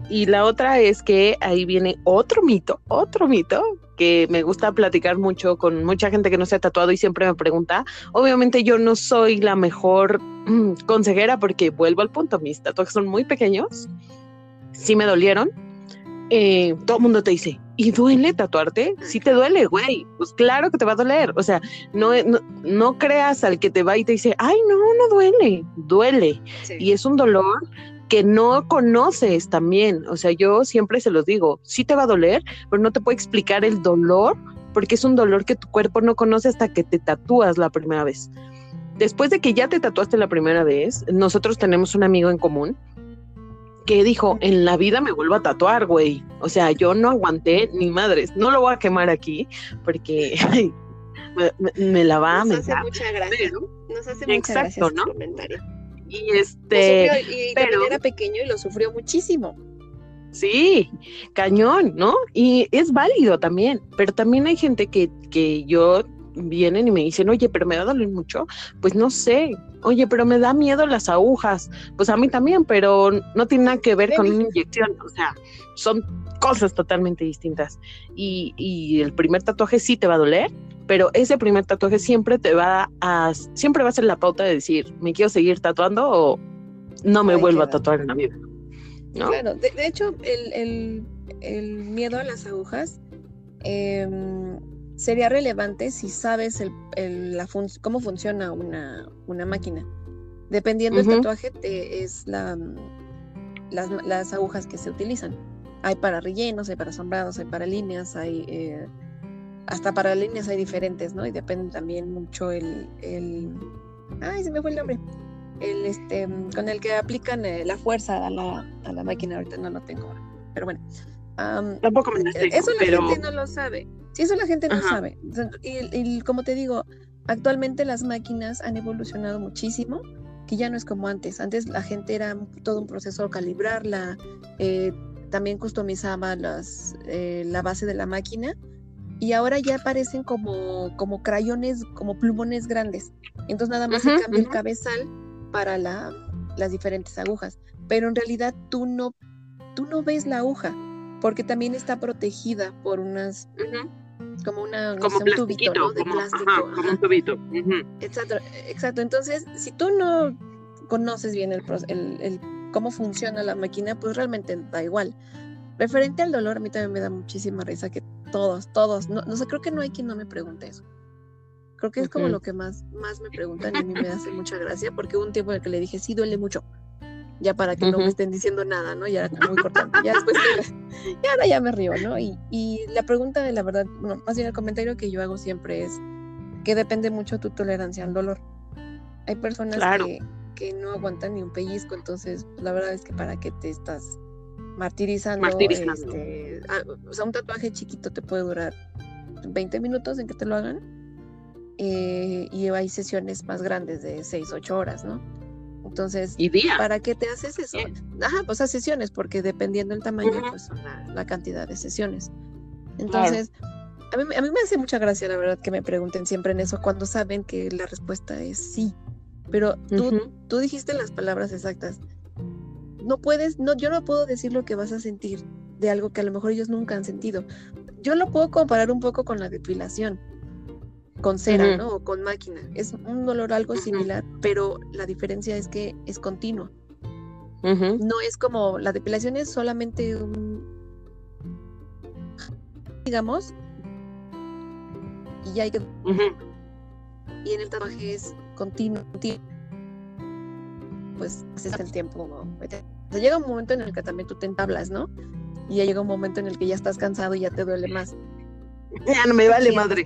Y la otra es que ahí viene otro mito, otro mito que me gusta platicar mucho con mucha gente que no se ha tatuado y siempre me pregunta. Obviamente yo no soy la mejor mm, consejera porque vuelvo al punto, mis tatuajes son muy pequeños, sí me dolieron. Eh, todo el mundo te dice, ¿y duele tatuarte? Sí te duele, güey. Pues claro que te va a doler. O sea, no, no, creas al que te va y te dice, ay, no, no duele. Duele. Y es un dolor que no conoces también. O sea, yo siempre se los digo, sí te va a doler, pero no te puedo explicar el dolor porque es un dolor que tu cuerpo no conoce hasta que te tatúas la primera vez. Después de que ya te tatuaste la primera vez, nosotros tenemos un amigo en común que dijo, en la vida me vuelvo a tatuar, güey. O sea, yo no aguanté ni madres. No lo voy a quemar aquí porque *laughs* me, la va a Nos hace mucha gracia. Nos hace mucha exacto, ¿no? comentario. Y este. pero, era pequeño y lo sufrió muchísimo. Sí, cañón, ¿no? Y es válido también, pero también hay gente que, que yo vienen y me dicen, oye, pero me va a doler mucho. Pues no sé, oye, pero me da miedo las agujas. Pues a mí también, pero no tiene nada que ver con una inyección. O sea, son cosas totalmente distintas. Y, y el primer tatuaje sí te va a doler, pero ese primer tatuaje siempre te va a, siempre va a ser la pauta de decir, me quiero seguir tatuando o no me vuelvo a tatuar en la vida. Claro, de, hecho, el, miedo a las agujas em, sería relevante si sabes el, la cómo funciona una, una máquina. Dependiendo del tatuaje, es la, las, las, agujas que se utilizan. Hay para rellenos, hay para asombrados, hay para líneas, hay eh, hasta para líneas hay diferentes, ¿no? Y depende también mucho el, el ay, se me fue el nombre, el este, con el que aplican eh, la fuerza a la, a la máquina, ahorita no lo tengo, pero bueno. Tampoco me Eso la gente no lo sabe. Sí, eso la gente no sabe. Y, y, como te digo, actualmente las máquinas han evolucionado muchísimo, que ya no es como antes. Antes la gente era todo un proceso calibrarla, eh, también customizaba las, eh, la base de la máquina y ahora ya aparecen como, como crayones, como plumones grandes. Entonces nada más se cambia el cabezal para la, las diferentes agujas. Pero en realidad tú no, tú no ves la aguja, porque también está protegida por unas, como una como un tubito ¿no? de plástico. como un tubito. Exacto, exacto. Entonces, si tú no conoces bien el, el, el, cómo funciona la máquina, pues realmente da igual. Referente al dolor, a mí también me da muchísima risa que todos, todos, no, no sé, creo que no hay quien no me pregunte eso. Creo que es como lo que más, más me preguntan y a mí me hace mucha gracia porque hubo un tiempo en el que le dije, sí, duele mucho. Ya para que no me estén diciendo nada, ¿no? Ya muy cortante. Ya después, ya ahora ya me río, ¿no? Y, y la pregunta de la verdad, bueno, más bien el comentario que yo hago siempre es que depende mucho tu tolerancia al dolor. Hay personas que, que no aguantan ni un pellizco, entonces la verdad es que para qué te estás martirizando. Este, ah, o sea, un tatuaje chiquito te puede durar 20 minutos en que te lo hagan. Eh, y hay sesiones más grandes de 6, 8 horas, ¿no? Entonces, ¿para qué te haces eso? Ajá, pues a sesiones, porque dependiendo del tamaño, pues son la, cantidad de sesiones. Entonces, a, mí, a mí me hace mucha gracia, la verdad, que me pregunten siempre en eso, cuando saben que la respuesta es sí. Pero tú, tú dijiste las palabras exactas no puedes, no, yo no puedo decir lo que vas a sentir de algo que a lo mejor ellos nunca han sentido. Yo lo puedo comparar un poco con la depilación, con cera, ¿no? O con máquina. Es un dolor algo similar, pero la diferencia es que es continuo. No es como, la depilación es solamente un, digamos, y ya hay que... Y en el tatuaje es continuo, pues es el tiempo llega un momento en el que también tú te entablas, ¿no? Y ya llega un momento en el que ya estás cansado y ya te duele más. *laughs* Ya no me vale madre.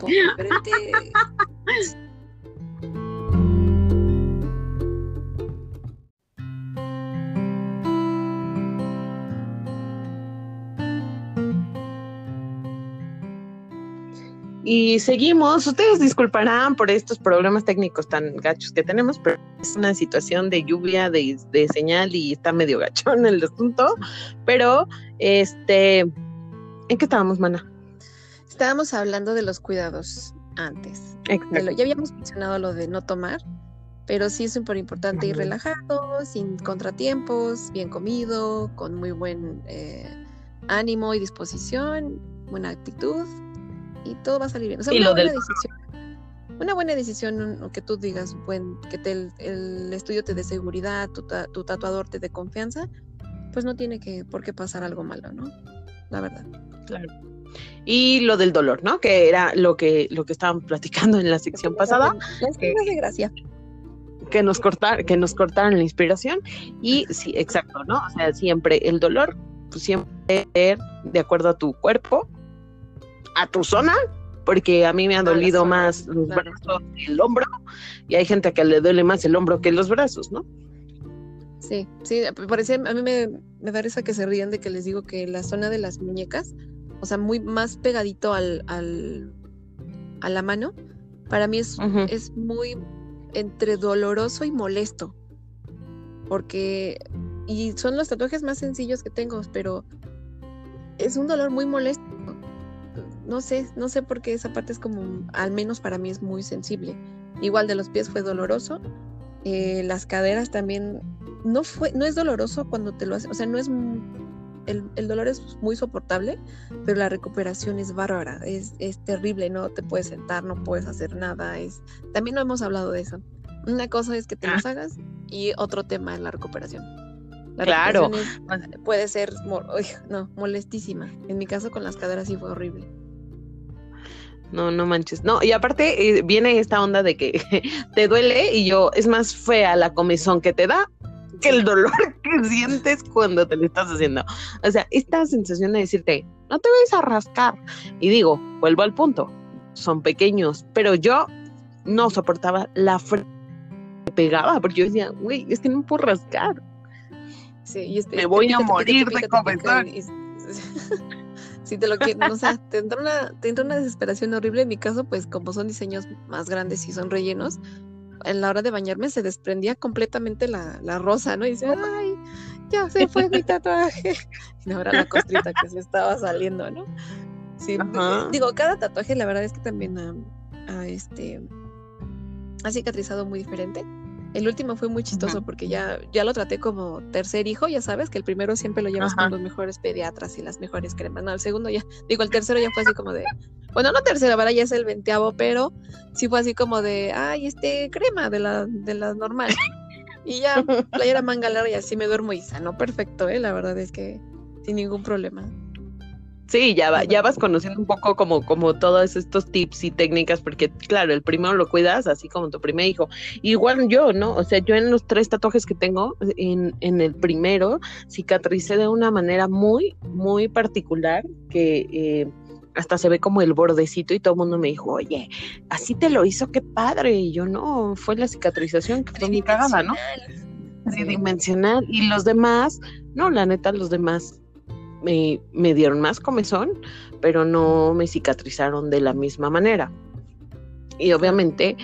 Y seguimos. Ustedes disculparán por estos problemas técnicos tan gachos que tenemos, pero es una situación de lluvia, de, señal y está medio gachón el asunto. Pero, este, ¿en qué estábamos, Mana? Estábamos hablando de los cuidados antes. Exacto. ya habíamos mencionado lo de no tomar, pero sí es súper importante ir relajado, sin contratiempos, bien comido, con muy buen eh, ánimo y disposición, buena actitud y todo va a salir bien. O sea, una buena decisión. Una buena decisión que tú digas, buen, que el, estudio te dé seguridad, tu, tu, tatuador te dé confianza, pues no tiene que por qué pasar algo malo, ¿no? La verdad. Claro. Y lo del dolor, ¿no? Que era lo que, lo que estaban platicando en la sección pasada. Es que, de gracia. Que nos cortar, que nos cortaron la inspiración. Y sí, exacto, ¿no? O sea, siempre el dolor, pues siempre de acuerdo a tu cuerpo, a tu zona, porque a mí me ha dolido más los brazos que el hombro, y hay gente que le duele más el hombro que los brazos, ¿no? Sí, sí, parece, a mí me, me da risa que se rían de que les digo que la zona de las muñecas, o sea, muy más pegadito al, al a la mano, para mí es, es muy entre doloroso y molesto, porque, y son los tatuajes más sencillos que tengo, pero es un dolor muy molesto no sé, no sé por qué esa parte es como, al menos para mí es muy sensible. Igual de los pies fue doloroso, eh, las caderas también, no fue, no es doloroso cuando te lo haces, o sea, no es, el, dolor es muy soportable, pero la recuperación es bárbara, es, es terrible, no te puedes sentar, no puedes hacer nada, es, también no hemos hablado de eso. Una cosa es que te los ah. hagas Y otro tema es la recuperación. La claro. recuperación puede ser no, molestísima. En mi caso con las caderas sí fue horrible. No, no manches. No, y aparte eh, viene esta onda de que *laughs* te duele y yo, es más fea la comezón que te da que el dolor *laughs* que sientes cuando te lo estás haciendo. O sea, esta sensación de decirte, no te vayas a rascar. Y digo, vuelvo al punto, son pequeños, pero yo no soportaba la frente que pegaba, porque yo decía, güey, es que no puedo rascar. Sí, y este, Me voy a morir de comezón. *laughs* si te lo quiero, o sea, te entra, una, te entra una desesperación horrible. En mi caso, pues como son diseños más grandes y son rellenos, en la hora de bañarme se desprendía completamente la, la rosa, ¿no? Y dice, ay, ya se fue mi *laughs* tatuaje. *laughs* Y ahora la costrita que se estaba saliendo, ¿no? Sí, digo, cada tatuaje la verdad es que también ha, este, ha cicatrizado muy diferente. El último fue muy chistoso porque ya, ya lo traté como tercer hijo, ya sabes que el primero siempre lo llevas con los mejores pediatras y las mejores cremas. No, el segundo ya, digo, el tercero ya fue así como de, bueno, no tercero, ahora ya es el veinteavo, pero sí fue así como de, ay, este crema de la, de la normal. Y ya, *laughs* playera manga larga y así me duermo y sano perfecto, ¿eh? La verdad es que sin ningún problema. Sí, ya, va, ya vas conociendo un poco como, como todos estos tips y técnicas, porque claro, el primero lo cuidas así como tu primer hijo. Igual yo, ¿no? O sea, yo en los tres tatuajes que tengo, en, en el primero, cicatricé de una manera muy, muy particular que... Eh, hasta se ve como el bordecito y todo el mundo me dijo, oye, así te lo hizo, qué padre. Y yo no, fue la cicatrización que fue mi cagada, ¿no? Tridimensional. Y los demás, no, la neta, los demás me, me dieron más comezón, pero no me cicatrizaron de la misma manera. Y obviamente,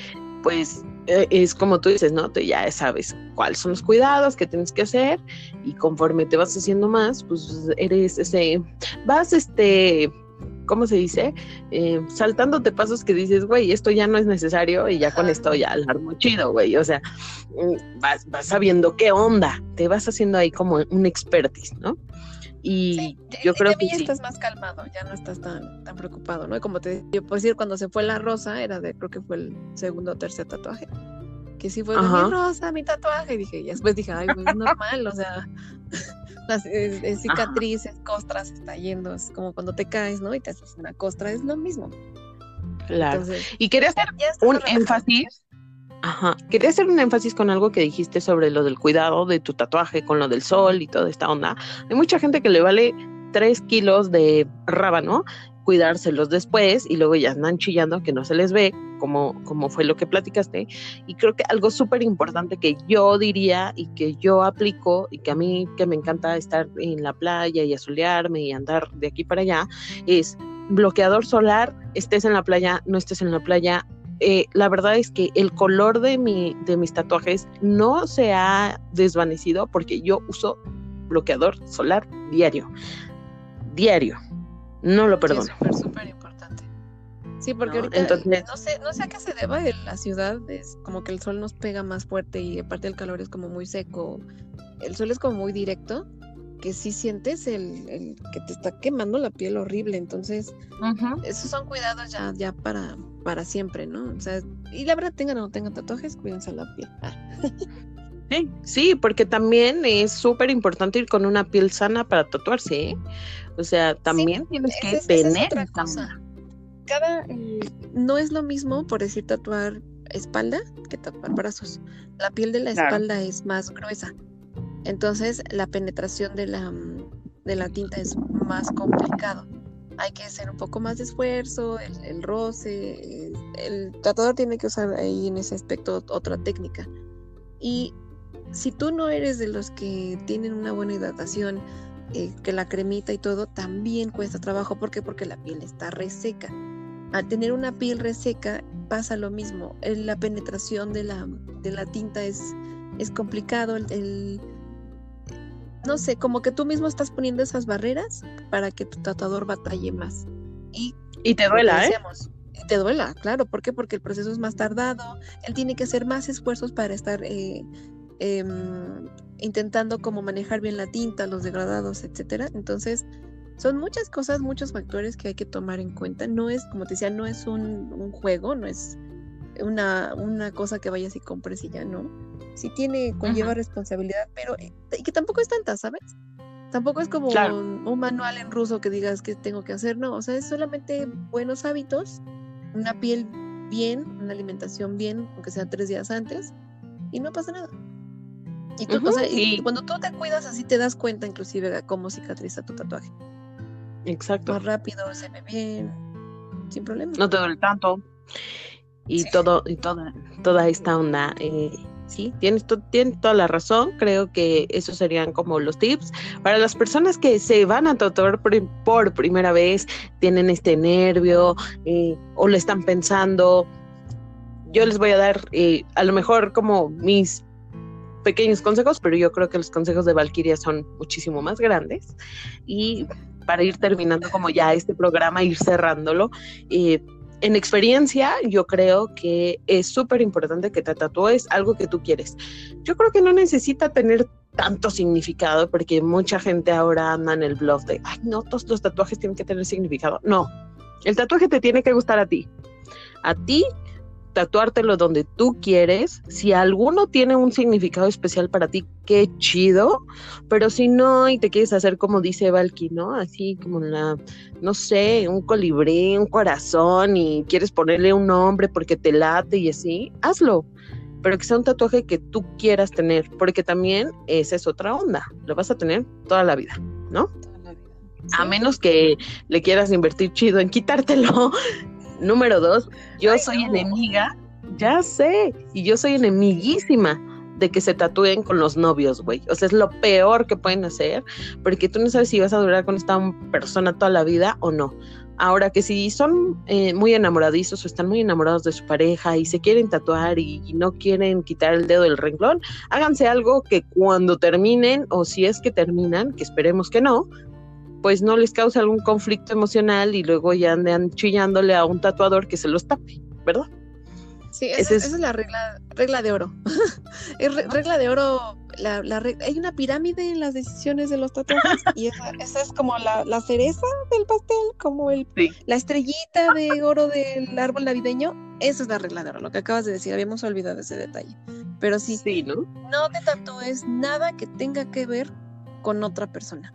pues eh, es como tú dices, ¿no? Tú ya sabes cuáles son los cuidados que tienes que hacer y conforme te vas haciendo más, pues eres ese, vas este, ¿cómo se dice? Eh, saltándote pasos que dices, güey, esto ya no es necesario y ya con esto ya alarmo chido, güey. O sea, mm, vas, vas sabiendo qué onda, te vas haciendo ahí como un expertise, ¿no? Y yo creo que ya estás más calmado, ya no estás tan, tan preocupado, ¿no? como te yo puedo decir, cuando se fue la rosa, era de, creo que fue el segundo o tercer tatuaje. Que sí fue mi rosa, mi tatuaje. Y dije, y después dije, ay, pues es normal, o sea, *laughs* las cicatrices, costras, está yendo, es como cuando te caes, ¿no? Y te haces una costra, es lo mismo. Claro. y quería hacer un énfasis Ajá. Quería hacer un énfasis con algo que dijiste sobre lo del cuidado de tu tatuaje, con lo del sol y toda esta onda. Hay mucha gente que le vale tres kilos de rábano cuidárselos después y luego ya andan chillando que no se les ve, como, como fue lo que platicaste. Y creo que algo súper importante que yo diría y que yo aplico y que a mí que me encanta estar en la playa y asolearme y andar de aquí para allá es bloqueador solar, estés en la playa, no estés en la playa, eh, la verdad es que el color de, mi, de mis tatuajes no se ha desvanecido porque yo uso bloqueador solar diario. Diario. No lo perdono. Sí, importante. Sí, porque ahorita entonces, no, sé, no sé a qué se deba en la ciudad, es como que el sol nos pega más fuerte y aparte el calor es como muy seco. El sol es como muy directo que sí sientes el, que te está quemando la piel horrible. Entonces, esos son cuidados ya, ya para, para siempre, ¿no? O sea, y la verdad, tengan o no tengan tatuajes, cuídense la piel. *laughs* Sí, sí, porque también es súper importante ir con una piel sana para tatuarse, ¿eh? O sea, también tienes que tener Cada, eh, no es lo mismo, por decir, tatuar espalda que tatuar brazos. La piel de la espalda es más gruesa. Entonces la penetración de la, mm, de la tinta es más complicado. Hay que hacer un poco más de esfuerzo, el, roce, el, tratador tiene que usar ahí en ese aspecto otra técnica. Y si tú no eres de los que tienen una buena hidratación, eh, que la cremita y todo, también cuesta trabajo. ¿Por qué? Porque la piel está reseca. Al tener una piel reseca pasa lo mismo. La penetración de la, de la tinta es, es complicado. el, no sé, como que tú mismo estás poniendo esas barreras para que tu tatuador batalle más. Y, y te duela, ¿eh? Te duela, claro. ¿Por qué? Porque el proceso es más tardado. Él tiene que hacer más esfuerzos para estar eh, em, intentando como manejar bien la tinta, los degradados, etcétera. Entonces, son muchas cosas, muchos factores que hay que tomar en cuenta. No es, como te decía, no es un, un juego, no es una, una cosa que vayas y compres y ya no. Sí tiene, conlleva responsabilidad, pero eh, que tampoco es tanta, ¿sabes? Tampoco es como un, un, manual en ruso que digas que tengo que hacer, no, o sea, es solamente buenos hábitos, una piel bien, una alimentación bien, aunque sea tres días antes, y no pasa nada. Y, tú, y cuando tú te cuidas así te das cuenta inclusive de cómo cicatriza tu tatuaje. Exacto. Más rápido, se ve bien, sin problema. No te duele tanto. Y todo, y toda, toda esta onda. Eh, sí, tienes, tienes toda la razón. Creo que esos serían como los tips. Para las personas que se van a tatuar por, primera vez, tienen este nervio eh, o lo están pensando. Yo les voy a dar eh, a lo mejor como mis pequeños consejos, pero yo creo que los consejos de Valkyria son muchísimo más grandes. Y para ir terminando como ya este programa, ir cerrándolo, eh, en experiencia, yo creo que es súper importante que te tatúes algo que tú quieres. Yo creo que no necesita tener tanto significado, porque mucha gente ahora anda en el blog de, ay, no, todos los tatuajes tienen que tener significado. No, el tatuaje te tiene que gustar a ti. A ti tatuártelo donde tú quieres. Si alguno tiene un significado especial para ti, qué chido. Pero si no, y te quieres hacer como dice Valky, ¿no? Así como la, no sé, un colibrí, un corazón, y quieres ponerle un nombre porque te late y así, hazlo. Pero que sea un tatuaje que tú quieras tener, porque también esa es otra onda. Lo vas a tener toda la vida, ¿no? A menos que le quieras invertir chido en quitártelo Número dos, yo soy enemiga, ya sé, y yo soy enemiguísima de que se tatúen con los novios, güey. O sea, es lo peor que pueden hacer, porque tú no sabes si vas a durar con esta persona toda la vida o no. Ahora que si son eh, muy enamoradizos o están muy enamorados de su pareja y se quieren tatuar y, y, no quieren quitar el dedo del renglón, háganse algo que cuando terminen o si es que terminan, que esperemos que no, pues no les cause algún conflicto emocional y luego ya andan chillándole a un tatuador que se los tape, ¿verdad? Sí, esa, es... la regla, regla de oro. *laughs* es regla de oro, la, hay una pirámide en las decisiones de los tatuajes *laughs* y esa, es como la, cereza del pastel, como el, la estrellita de oro del árbol navideño. Esa es la regla de oro, lo que acabas de decir, habíamos olvidado ese detalle. Pero sí, sí ¿no? no te tatúes nada que tenga que ver con otra persona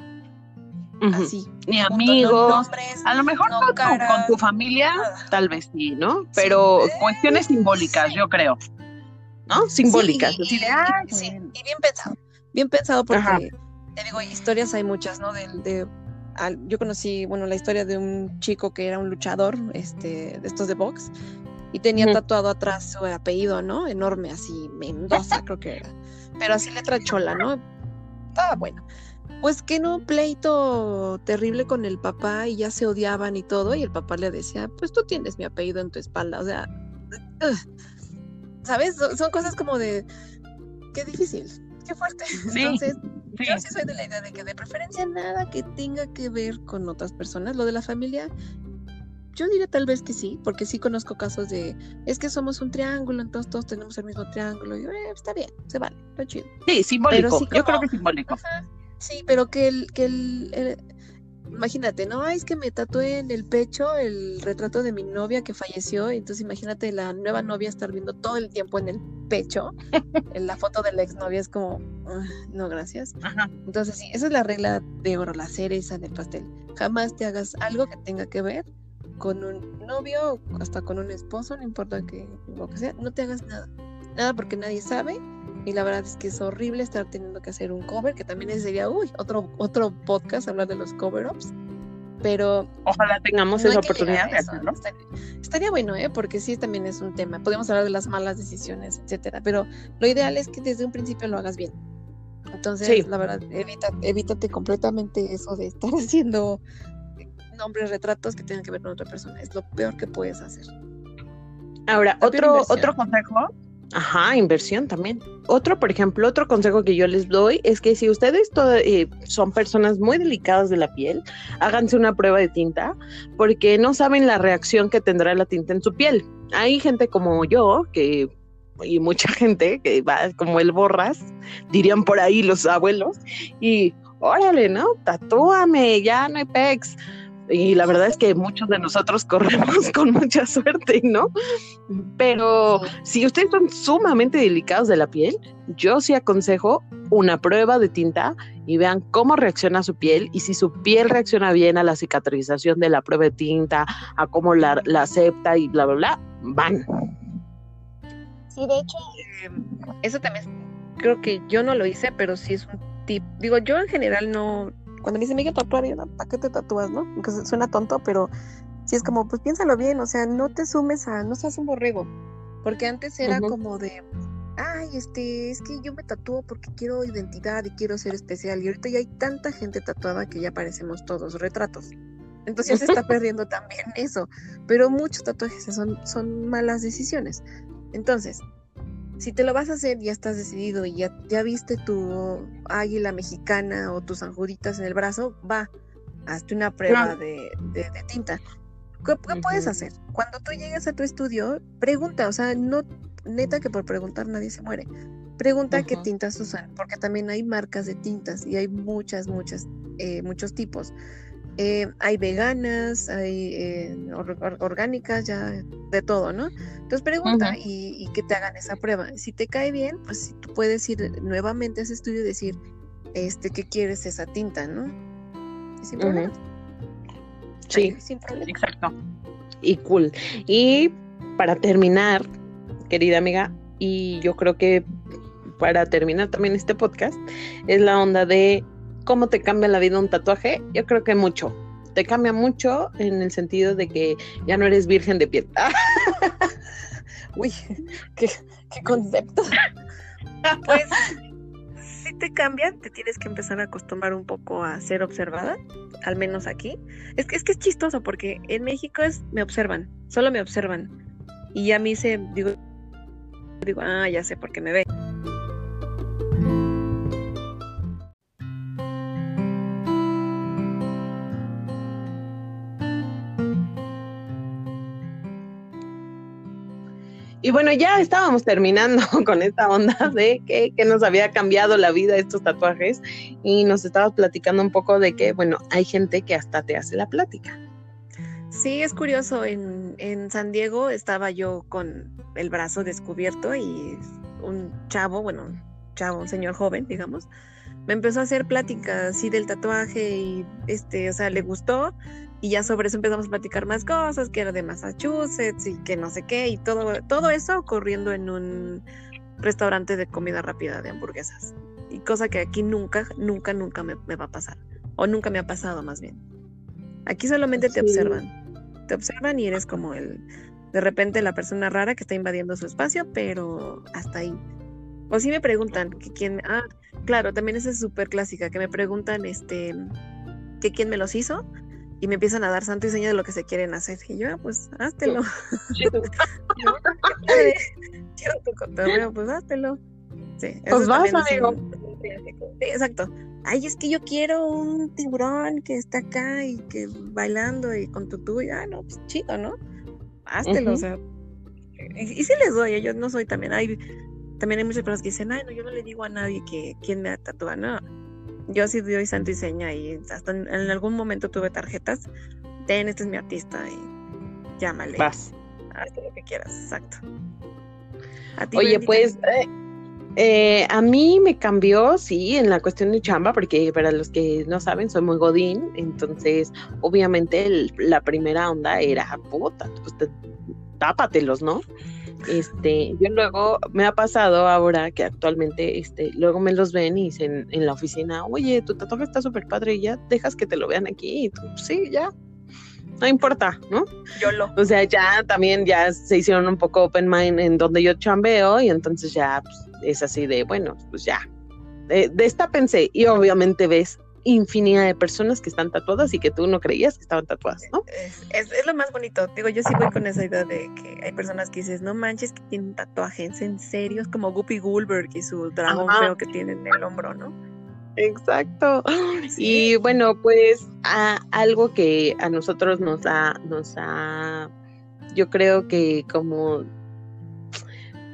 así. Ni amigos, a lo mejor no, con, tu familia, tal vez sí, ¿no? Pero cuestiones simbólicas, yo creo. ¿No? Simbólicas. Sí, y, bien pensado. Bien pensado porque, te digo, historias hay muchas, ¿no? De, yo conocí, bueno, la historia de un chico que era un luchador, este, de estos de box, y tenía tatuado atrás su apellido, ¿no? Enorme, así, Mendoza creo que era. Pero así letra chola, ¿no? Estaba bueno pues que no, pleito terrible con el papá y ya se odiaban y todo, y el papá le decía, pues tú tienes mi apellido en tu espalda, o sea, ¿sabes? Son, cosas como de, qué difícil, qué fuerte. Entonces, yo sí soy de la idea de que de preferencia nada que tenga que ver con otras personas, lo de la familia. Yo diría tal vez que sí, porque sí conozco casos de, es que somos un triángulo, entonces todos tenemos el mismo triángulo. Y yo, eh, está bien, se vale, está chido. Sí, simbólico. yo creo que es simbólico. Sí, pero que el, que el, imagínate, ¿no? es que me tatué en el pecho el retrato de mi novia que falleció, entonces imagínate la nueva novia estar viendo todo el tiempo en el pecho, *laughs* en la foto de la exnovia es como, ah, no, gracias. Entonces sí, esa es la regla de oro, la cereza del pastel. Jamás te hagas algo que tenga que ver con un novio, hasta con un esposo, no importa que lo que sea, no te hagas nada. Nada porque nadie sabe y la verdad es que es horrible estar teniendo que hacer un cover, que también sería, uy, otro, otro podcast hablar de los cover-ups. Pero. Ojalá tengamos esa oportunidad de hacerlo. Estaría, bueno, ¿eh? Porque sí, también es un tema. Podemos hablar de las malas decisiones, etcétera. Pero lo ideal es que desde un principio lo hagas bien. Entonces, la verdad, evita, evítate completamente eso de estar *laughs* haciendo nombres, retratos que tengan que ver con otra persona. Es lo peor que puedes hacer. Ahora, otro, otro consejo Ajá, inversión también. Otro, por ejemplo, otro consejo que yo les doy es que si ustedes eh, son personas muy delicadas de la piel, háganse una prueba de tinta porque no saben la reacción que tendrá la tinta en su piel. Hay gente como yo que y mucha *laughs* gente que va como el borras, dirían por ahí los abuelos, y órale, ¿no? Tatúame, ya no hay pex. Y la verdad es que muchos de nosotros *laughs* corremos con mucha suerte, ¿no? Pero si ustedes son sumamente delicados de la piel, yo sí aconsejo una prueba de tinta y vean cómo reacciona su piel y si su piel reacciona bien a la cicatrización de la prueba de tinta, a cómo la, acepta y bla, bla, bla, van. Sí, de hecho, em, eso también creo que yo no lo hice, pero sí es un tip. Digo, yo en general no, cuando me dicen, me quiero tatuar, yo, ¿para qué te tatúas, no? Porque suena tonto, pero sí es como, pues piénsalo bien, o sea, no te sumes a, no seas un borrego. Porque antes era como de, ay, este, es que yo me tatúo porque quiero identidad y quiero ser especial. Y ahorita ya hay tanta gente tatuada que ya parecemos todos retratos. Entonces se está *laughs* perdiendo también eso. Pero muchos tatuajes son, son malas decisiones. Entonces, si te lo vas a hacer, ya estás decidido y ya, ya viste tu águila mexicana o tus anjuditas en el brazo, va, hazte una prueba de, tinta. ¿Qué, puedes hacer? Cuando tú llegues a tu estudio, pregunta, o sea, no, neta que por preguntar nadie se muere. Pregunta qué tintas usan, porque también hay marcas de tintas y hay muchas, muchas, eh, muchos tipos. Eh, hay veganas, hay eh, orgánicas, ya de todo, ¿no? Entonces pregunta y, que te hagan esa prueba. Si te cae bien, pues si tú puedes ir nuevamente a ese estudio y decir, este, ¿qué quieres esa tinta, no? Sin problema. Sí, sin problema. exacto. Y cool. Y para terminar, querida amiga, y yo creo que para terminar también este podcast, es la onda de ¿Cómo te cambia la vida un tatuaje? Yo creo que mucho. Te cambia mucho en el sentido de que ya no eres virgen de piel. *laughs* Uy, qué, concepto. *laughs* pues si te cambia, te tienes que empezar a acostumbrar un poco a ser observada, al menos aquí. Es que es que es chistoso porque en México es me observan, solo me observan. Y a mí se digo digo, ah, ya sé por qué me ve. Y bueno, ya estábamos terminando *laughs* con esta onda de que, nos había cambiado la vida estos tatuajes y nos estabas platicando un poco de que, bueno, hay gente que hasta te hace la plática. Sí, es curioso. En, en San Diego estaba yo con el brazo descubierto y un chavo, bueno, un chavo, un señor joven, digamos, me empezó a hacer pláticas así del tatuaje y este, o sea, le gustó y ya sobre eso empezamos a platicar más cosas, que era de Massachusetts y que no sé qué, y todo, todo eso ocurriendo en un restaurante de comida rápida de hamburguesas. Y cosa que aquí nunca, nunca, nunca me, va a pasar. O nunca me ha pasado más bien. Aquí solamente te observan. Te observan y eres como el, de repente la persona rara que está invadiendo su espacio, pero hasta ahí. O si me preguntan que quién, ah, claro, también esa es súper clásica, que me preguntan, este, que quién me los hizo y me empiezan a dar santo y seña de lo que se quieren hacer. Y yo, ah, pues, háztelo. *laughs* Quiero tu cotorreo, pues, háztelo. Sí, pues vas, amigo. Sí, exacto. Ay, es que yo quiero un tiburón que está acá y que bailando y con tu tuyo. Ah, no, pues chido, ¿no? Háztelo, o sea. Y, y sí les doy, yo no soy también. Hay, también hay muchas personas que dicen, ay, no, yo no le digo a nadie que quién me tatúa, no yo sí doy santo y seña y hasta en, algún momento tuve tarjetas. Ten, este es mi artista y llámale. Vas. Haz lo que quieras, exacto. Oye, pues eh, eh, a mí me cambió, sí, en la cuestión de chamba, porque para los que no saben, soy muy godín, entonces obviamente la primera onda era, puta, pues tápatelos, ¿no? Este, yo luego me ha pasado ahora que actualmente, este, luego me los ven y dicen en la oficina, oye, tu tatuaje está súper padre, y ya dejas que te lo vean aquí, y tú, sí, ya, no importa, ¿no? Yo lo. O sea, ya también ya se hicieron un poco open mind en donde yo chambeo y entonces ya pues, es así de, bueno, pues ya. De, de esta pensé y obviamente ves infinidad de personas que están tatuadas y que tú no creías que estaban tatuadas, ¿no? Es, lo más bonito. Digo, yo sí voy con esa idea de que hay personas que dices, no manches, que tienen tatuajes en serio, es como Guppy Goldberg y su dragón feo que tiene en el hombro, ¿no? Exacto. Y bueno, pues algo que a nosotros nos ha, nos ha, yo creo que como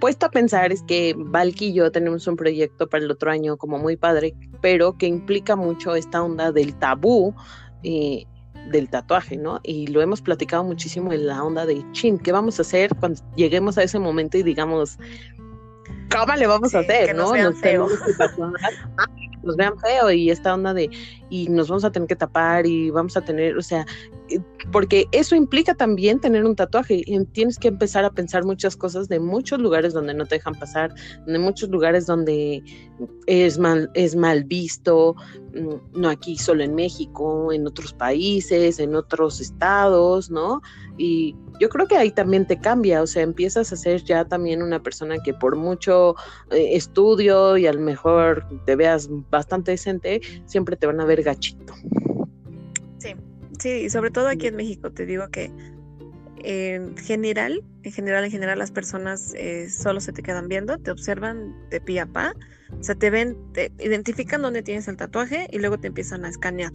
puesto a pensar es que Valky y yo tenemos un proyecto para el otro año como muy padre, pero que implica mucho esta onda del tabú. Eh, del tatuaje, ¿no? Y lo hemos platicado muchísimo en la onda de chin, ¿qué vamos a hacer cuando lleguemos a ese momento y digamos, ¿cómo le vamos a hacer, no? Nos vean *laughs* nos vean feo y esta onda de, y nos vamos a tener que tapar y vamos a tener, o sea, eh, porque eso implica también tener un tatuaje y tienes que empezar a pensar muchas cosas de muchos lugares donde no te dejan pasar, de muchos lugares donde es mal, es mal visto, mm, no aquí solo en México, en otros países, en otros estados, ¿no? Y yo creo que ahí también te cambia, o sea, empiezas a ser ya también una persona que por mucho eh, estudio y a lo mejor te veas bastante decente, siempre te van a ver gachito. Sí, sí, y sobre todo aquí en México te digo que en general, en general, en general las personas eh, solo se te quedan viendo, te observan de pie a pa, o sea, te ven, te identifican dónde tienes el tatuaje y luego te empiezan a escanear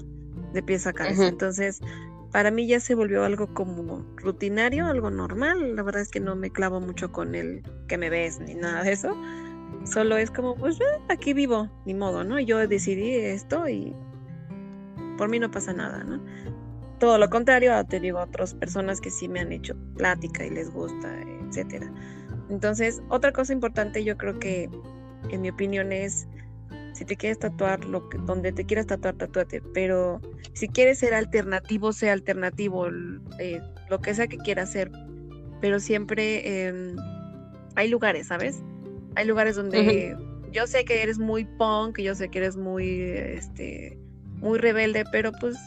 de pies a cabeza. Entonces, para mí ya se volvió algo como rutinario, algo normal. La verdad es que no me clavo mucho con el que me ves ni nada de eso. Solo es como, pues eh, aquí vivo, ni modo, ¿no? Yo decidí esto y por mí no pasa nada, ¿no? Todo lo contrario, te digo, otras personas que sí me han hecho plática y les gusta, etcétera. Entonces, otra cosa importante yo creo que, en mi opinión, es si te quieres tatuar, lo que, donde te quieras tatuar, tatúate. Pero si quieres ser alternativo, sea alternativo, eh, lo que sea que quieras hacer. Pero siempre em, hay lugares, ¿sabes? Hay lugares donde yo sé que eres muy punk, yo sé que eres muy, este, muy rebelde, pero pues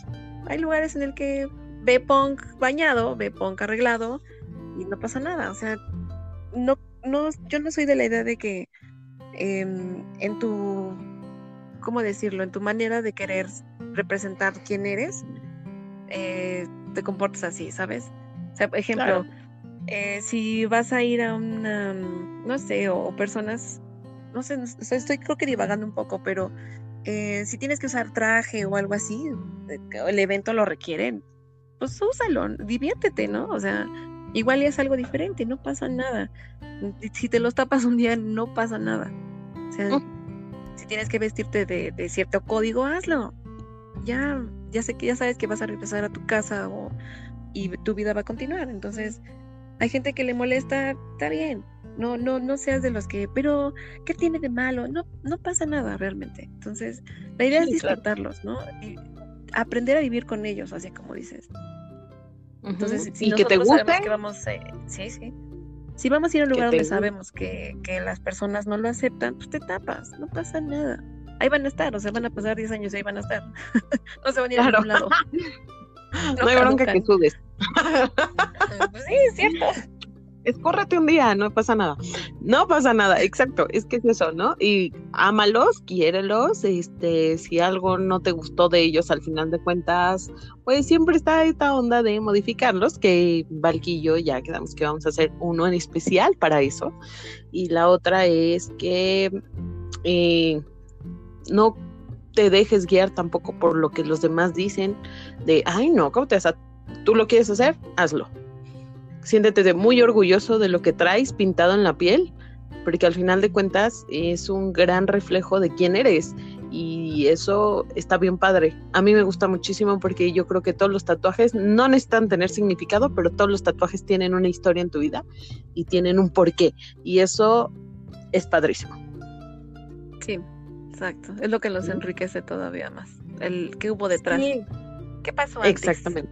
hay lugares en el que ve punk bañado, ve punk arreglado y no pasa nada. O sea, no, no, yo no soy de la idea de que em, en tu ¿cómo decirlo? En tu manera de querer representar quién eres, eh, te comportas así, ¿sabes? O sea, por ejemplo, eh, si vas a ir a una, no sé, o, personas, no sé, estoy creo que divagando un poco, pero eh, si tienes que usar traje o algo así, el evento lo requiere, pues úsalo, diviértete, ¿no? O sea, igual es algo diferente, no pasa nada. Si te los tapas un día, no pasa nada. O sea, mm. Si tienes que vestirte de, cierto código, hazlo. Ya, ya sé que ya sabes que vas a regresar a tu casa o, y tu vida va a continuar. Entonces, hay gente que le molesta, está bien. No, no, no seas de los que, pero, ¿qué tiene de malo? No, no pasa nada realmente. Entonces, la idea es disfrutarlos, ¿no? Y aprender a vivir con ellos, así como dices. Entonces, si y que te guste. Que vamos, eh, sí, sí. Si vamos a ir a un lugar donde sabemos que, las personas no lo aceptan, pues te tapas, no pasa nada. Ahí van a estar, o sea, van a pasar 10 años y ahí van a estar. *laughs* no se van a ir a ningún lado. *laughs* no, hay bronca que subes. *laughs* pues sí, es cierto escórrete un día, no pasa nada. No pasa nada, exacto, es que es eso, ¿no? Y ámalos, quiérelos, este, si algo no te gustó de ellos al final de cuentas, pues siempre está esta onda de modificarlos, que Valquillo ya quedamos que vamos a hacer uno en especial para eso. Y la otra es que eh, no te dejes guiar tampoco por lo que los demás dicen de, ay no, ¿cómo te vas a... Tú lo quieres hacer, hazlo siéntete muy orgulloso de lo que traes pintado en la piel, porque al final de cuentas es un gran reflejo de quién eres y eso está bien padre. A mí me gusta muchísimo porque yo creo que todos los tatuajes no necesitan tener significado, pero todos los tatuajes tienen una historia en tu vida y tienen un porqué y eso es padrísimo. Sí, exacto. Es lo que los enriquece todavía más. El que hubo detrás. ¿Qué pasó antes? Exactamente.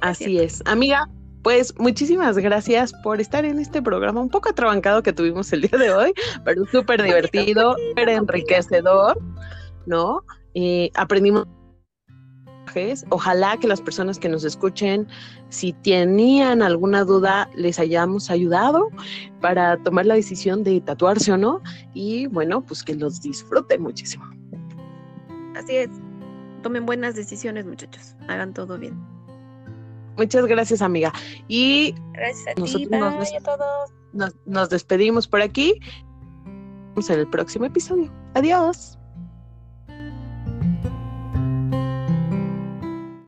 Así es. Amiga, pues muchísimas gracias por estar en este programa un poco atrabancado que tuvimos el día de hoy, pero súper divertido, súper enriquecedor, ¿no? Eh, aprendimos Ojalá que las personas que nos escuchen, si tenían alguna duda, les hayamos ayudado para tomar la decisión de tatuarse o no. Y bueno, pues que los disfruten muchísimo. Así es. Tomen buenas decisiones, muchachos. Hagan todo bien. Muchas gracias, amiga. Y gracias a nosotros nos, a todos. Nos, despedimos por aquí. Vemos en el próximo episodio. Adiós.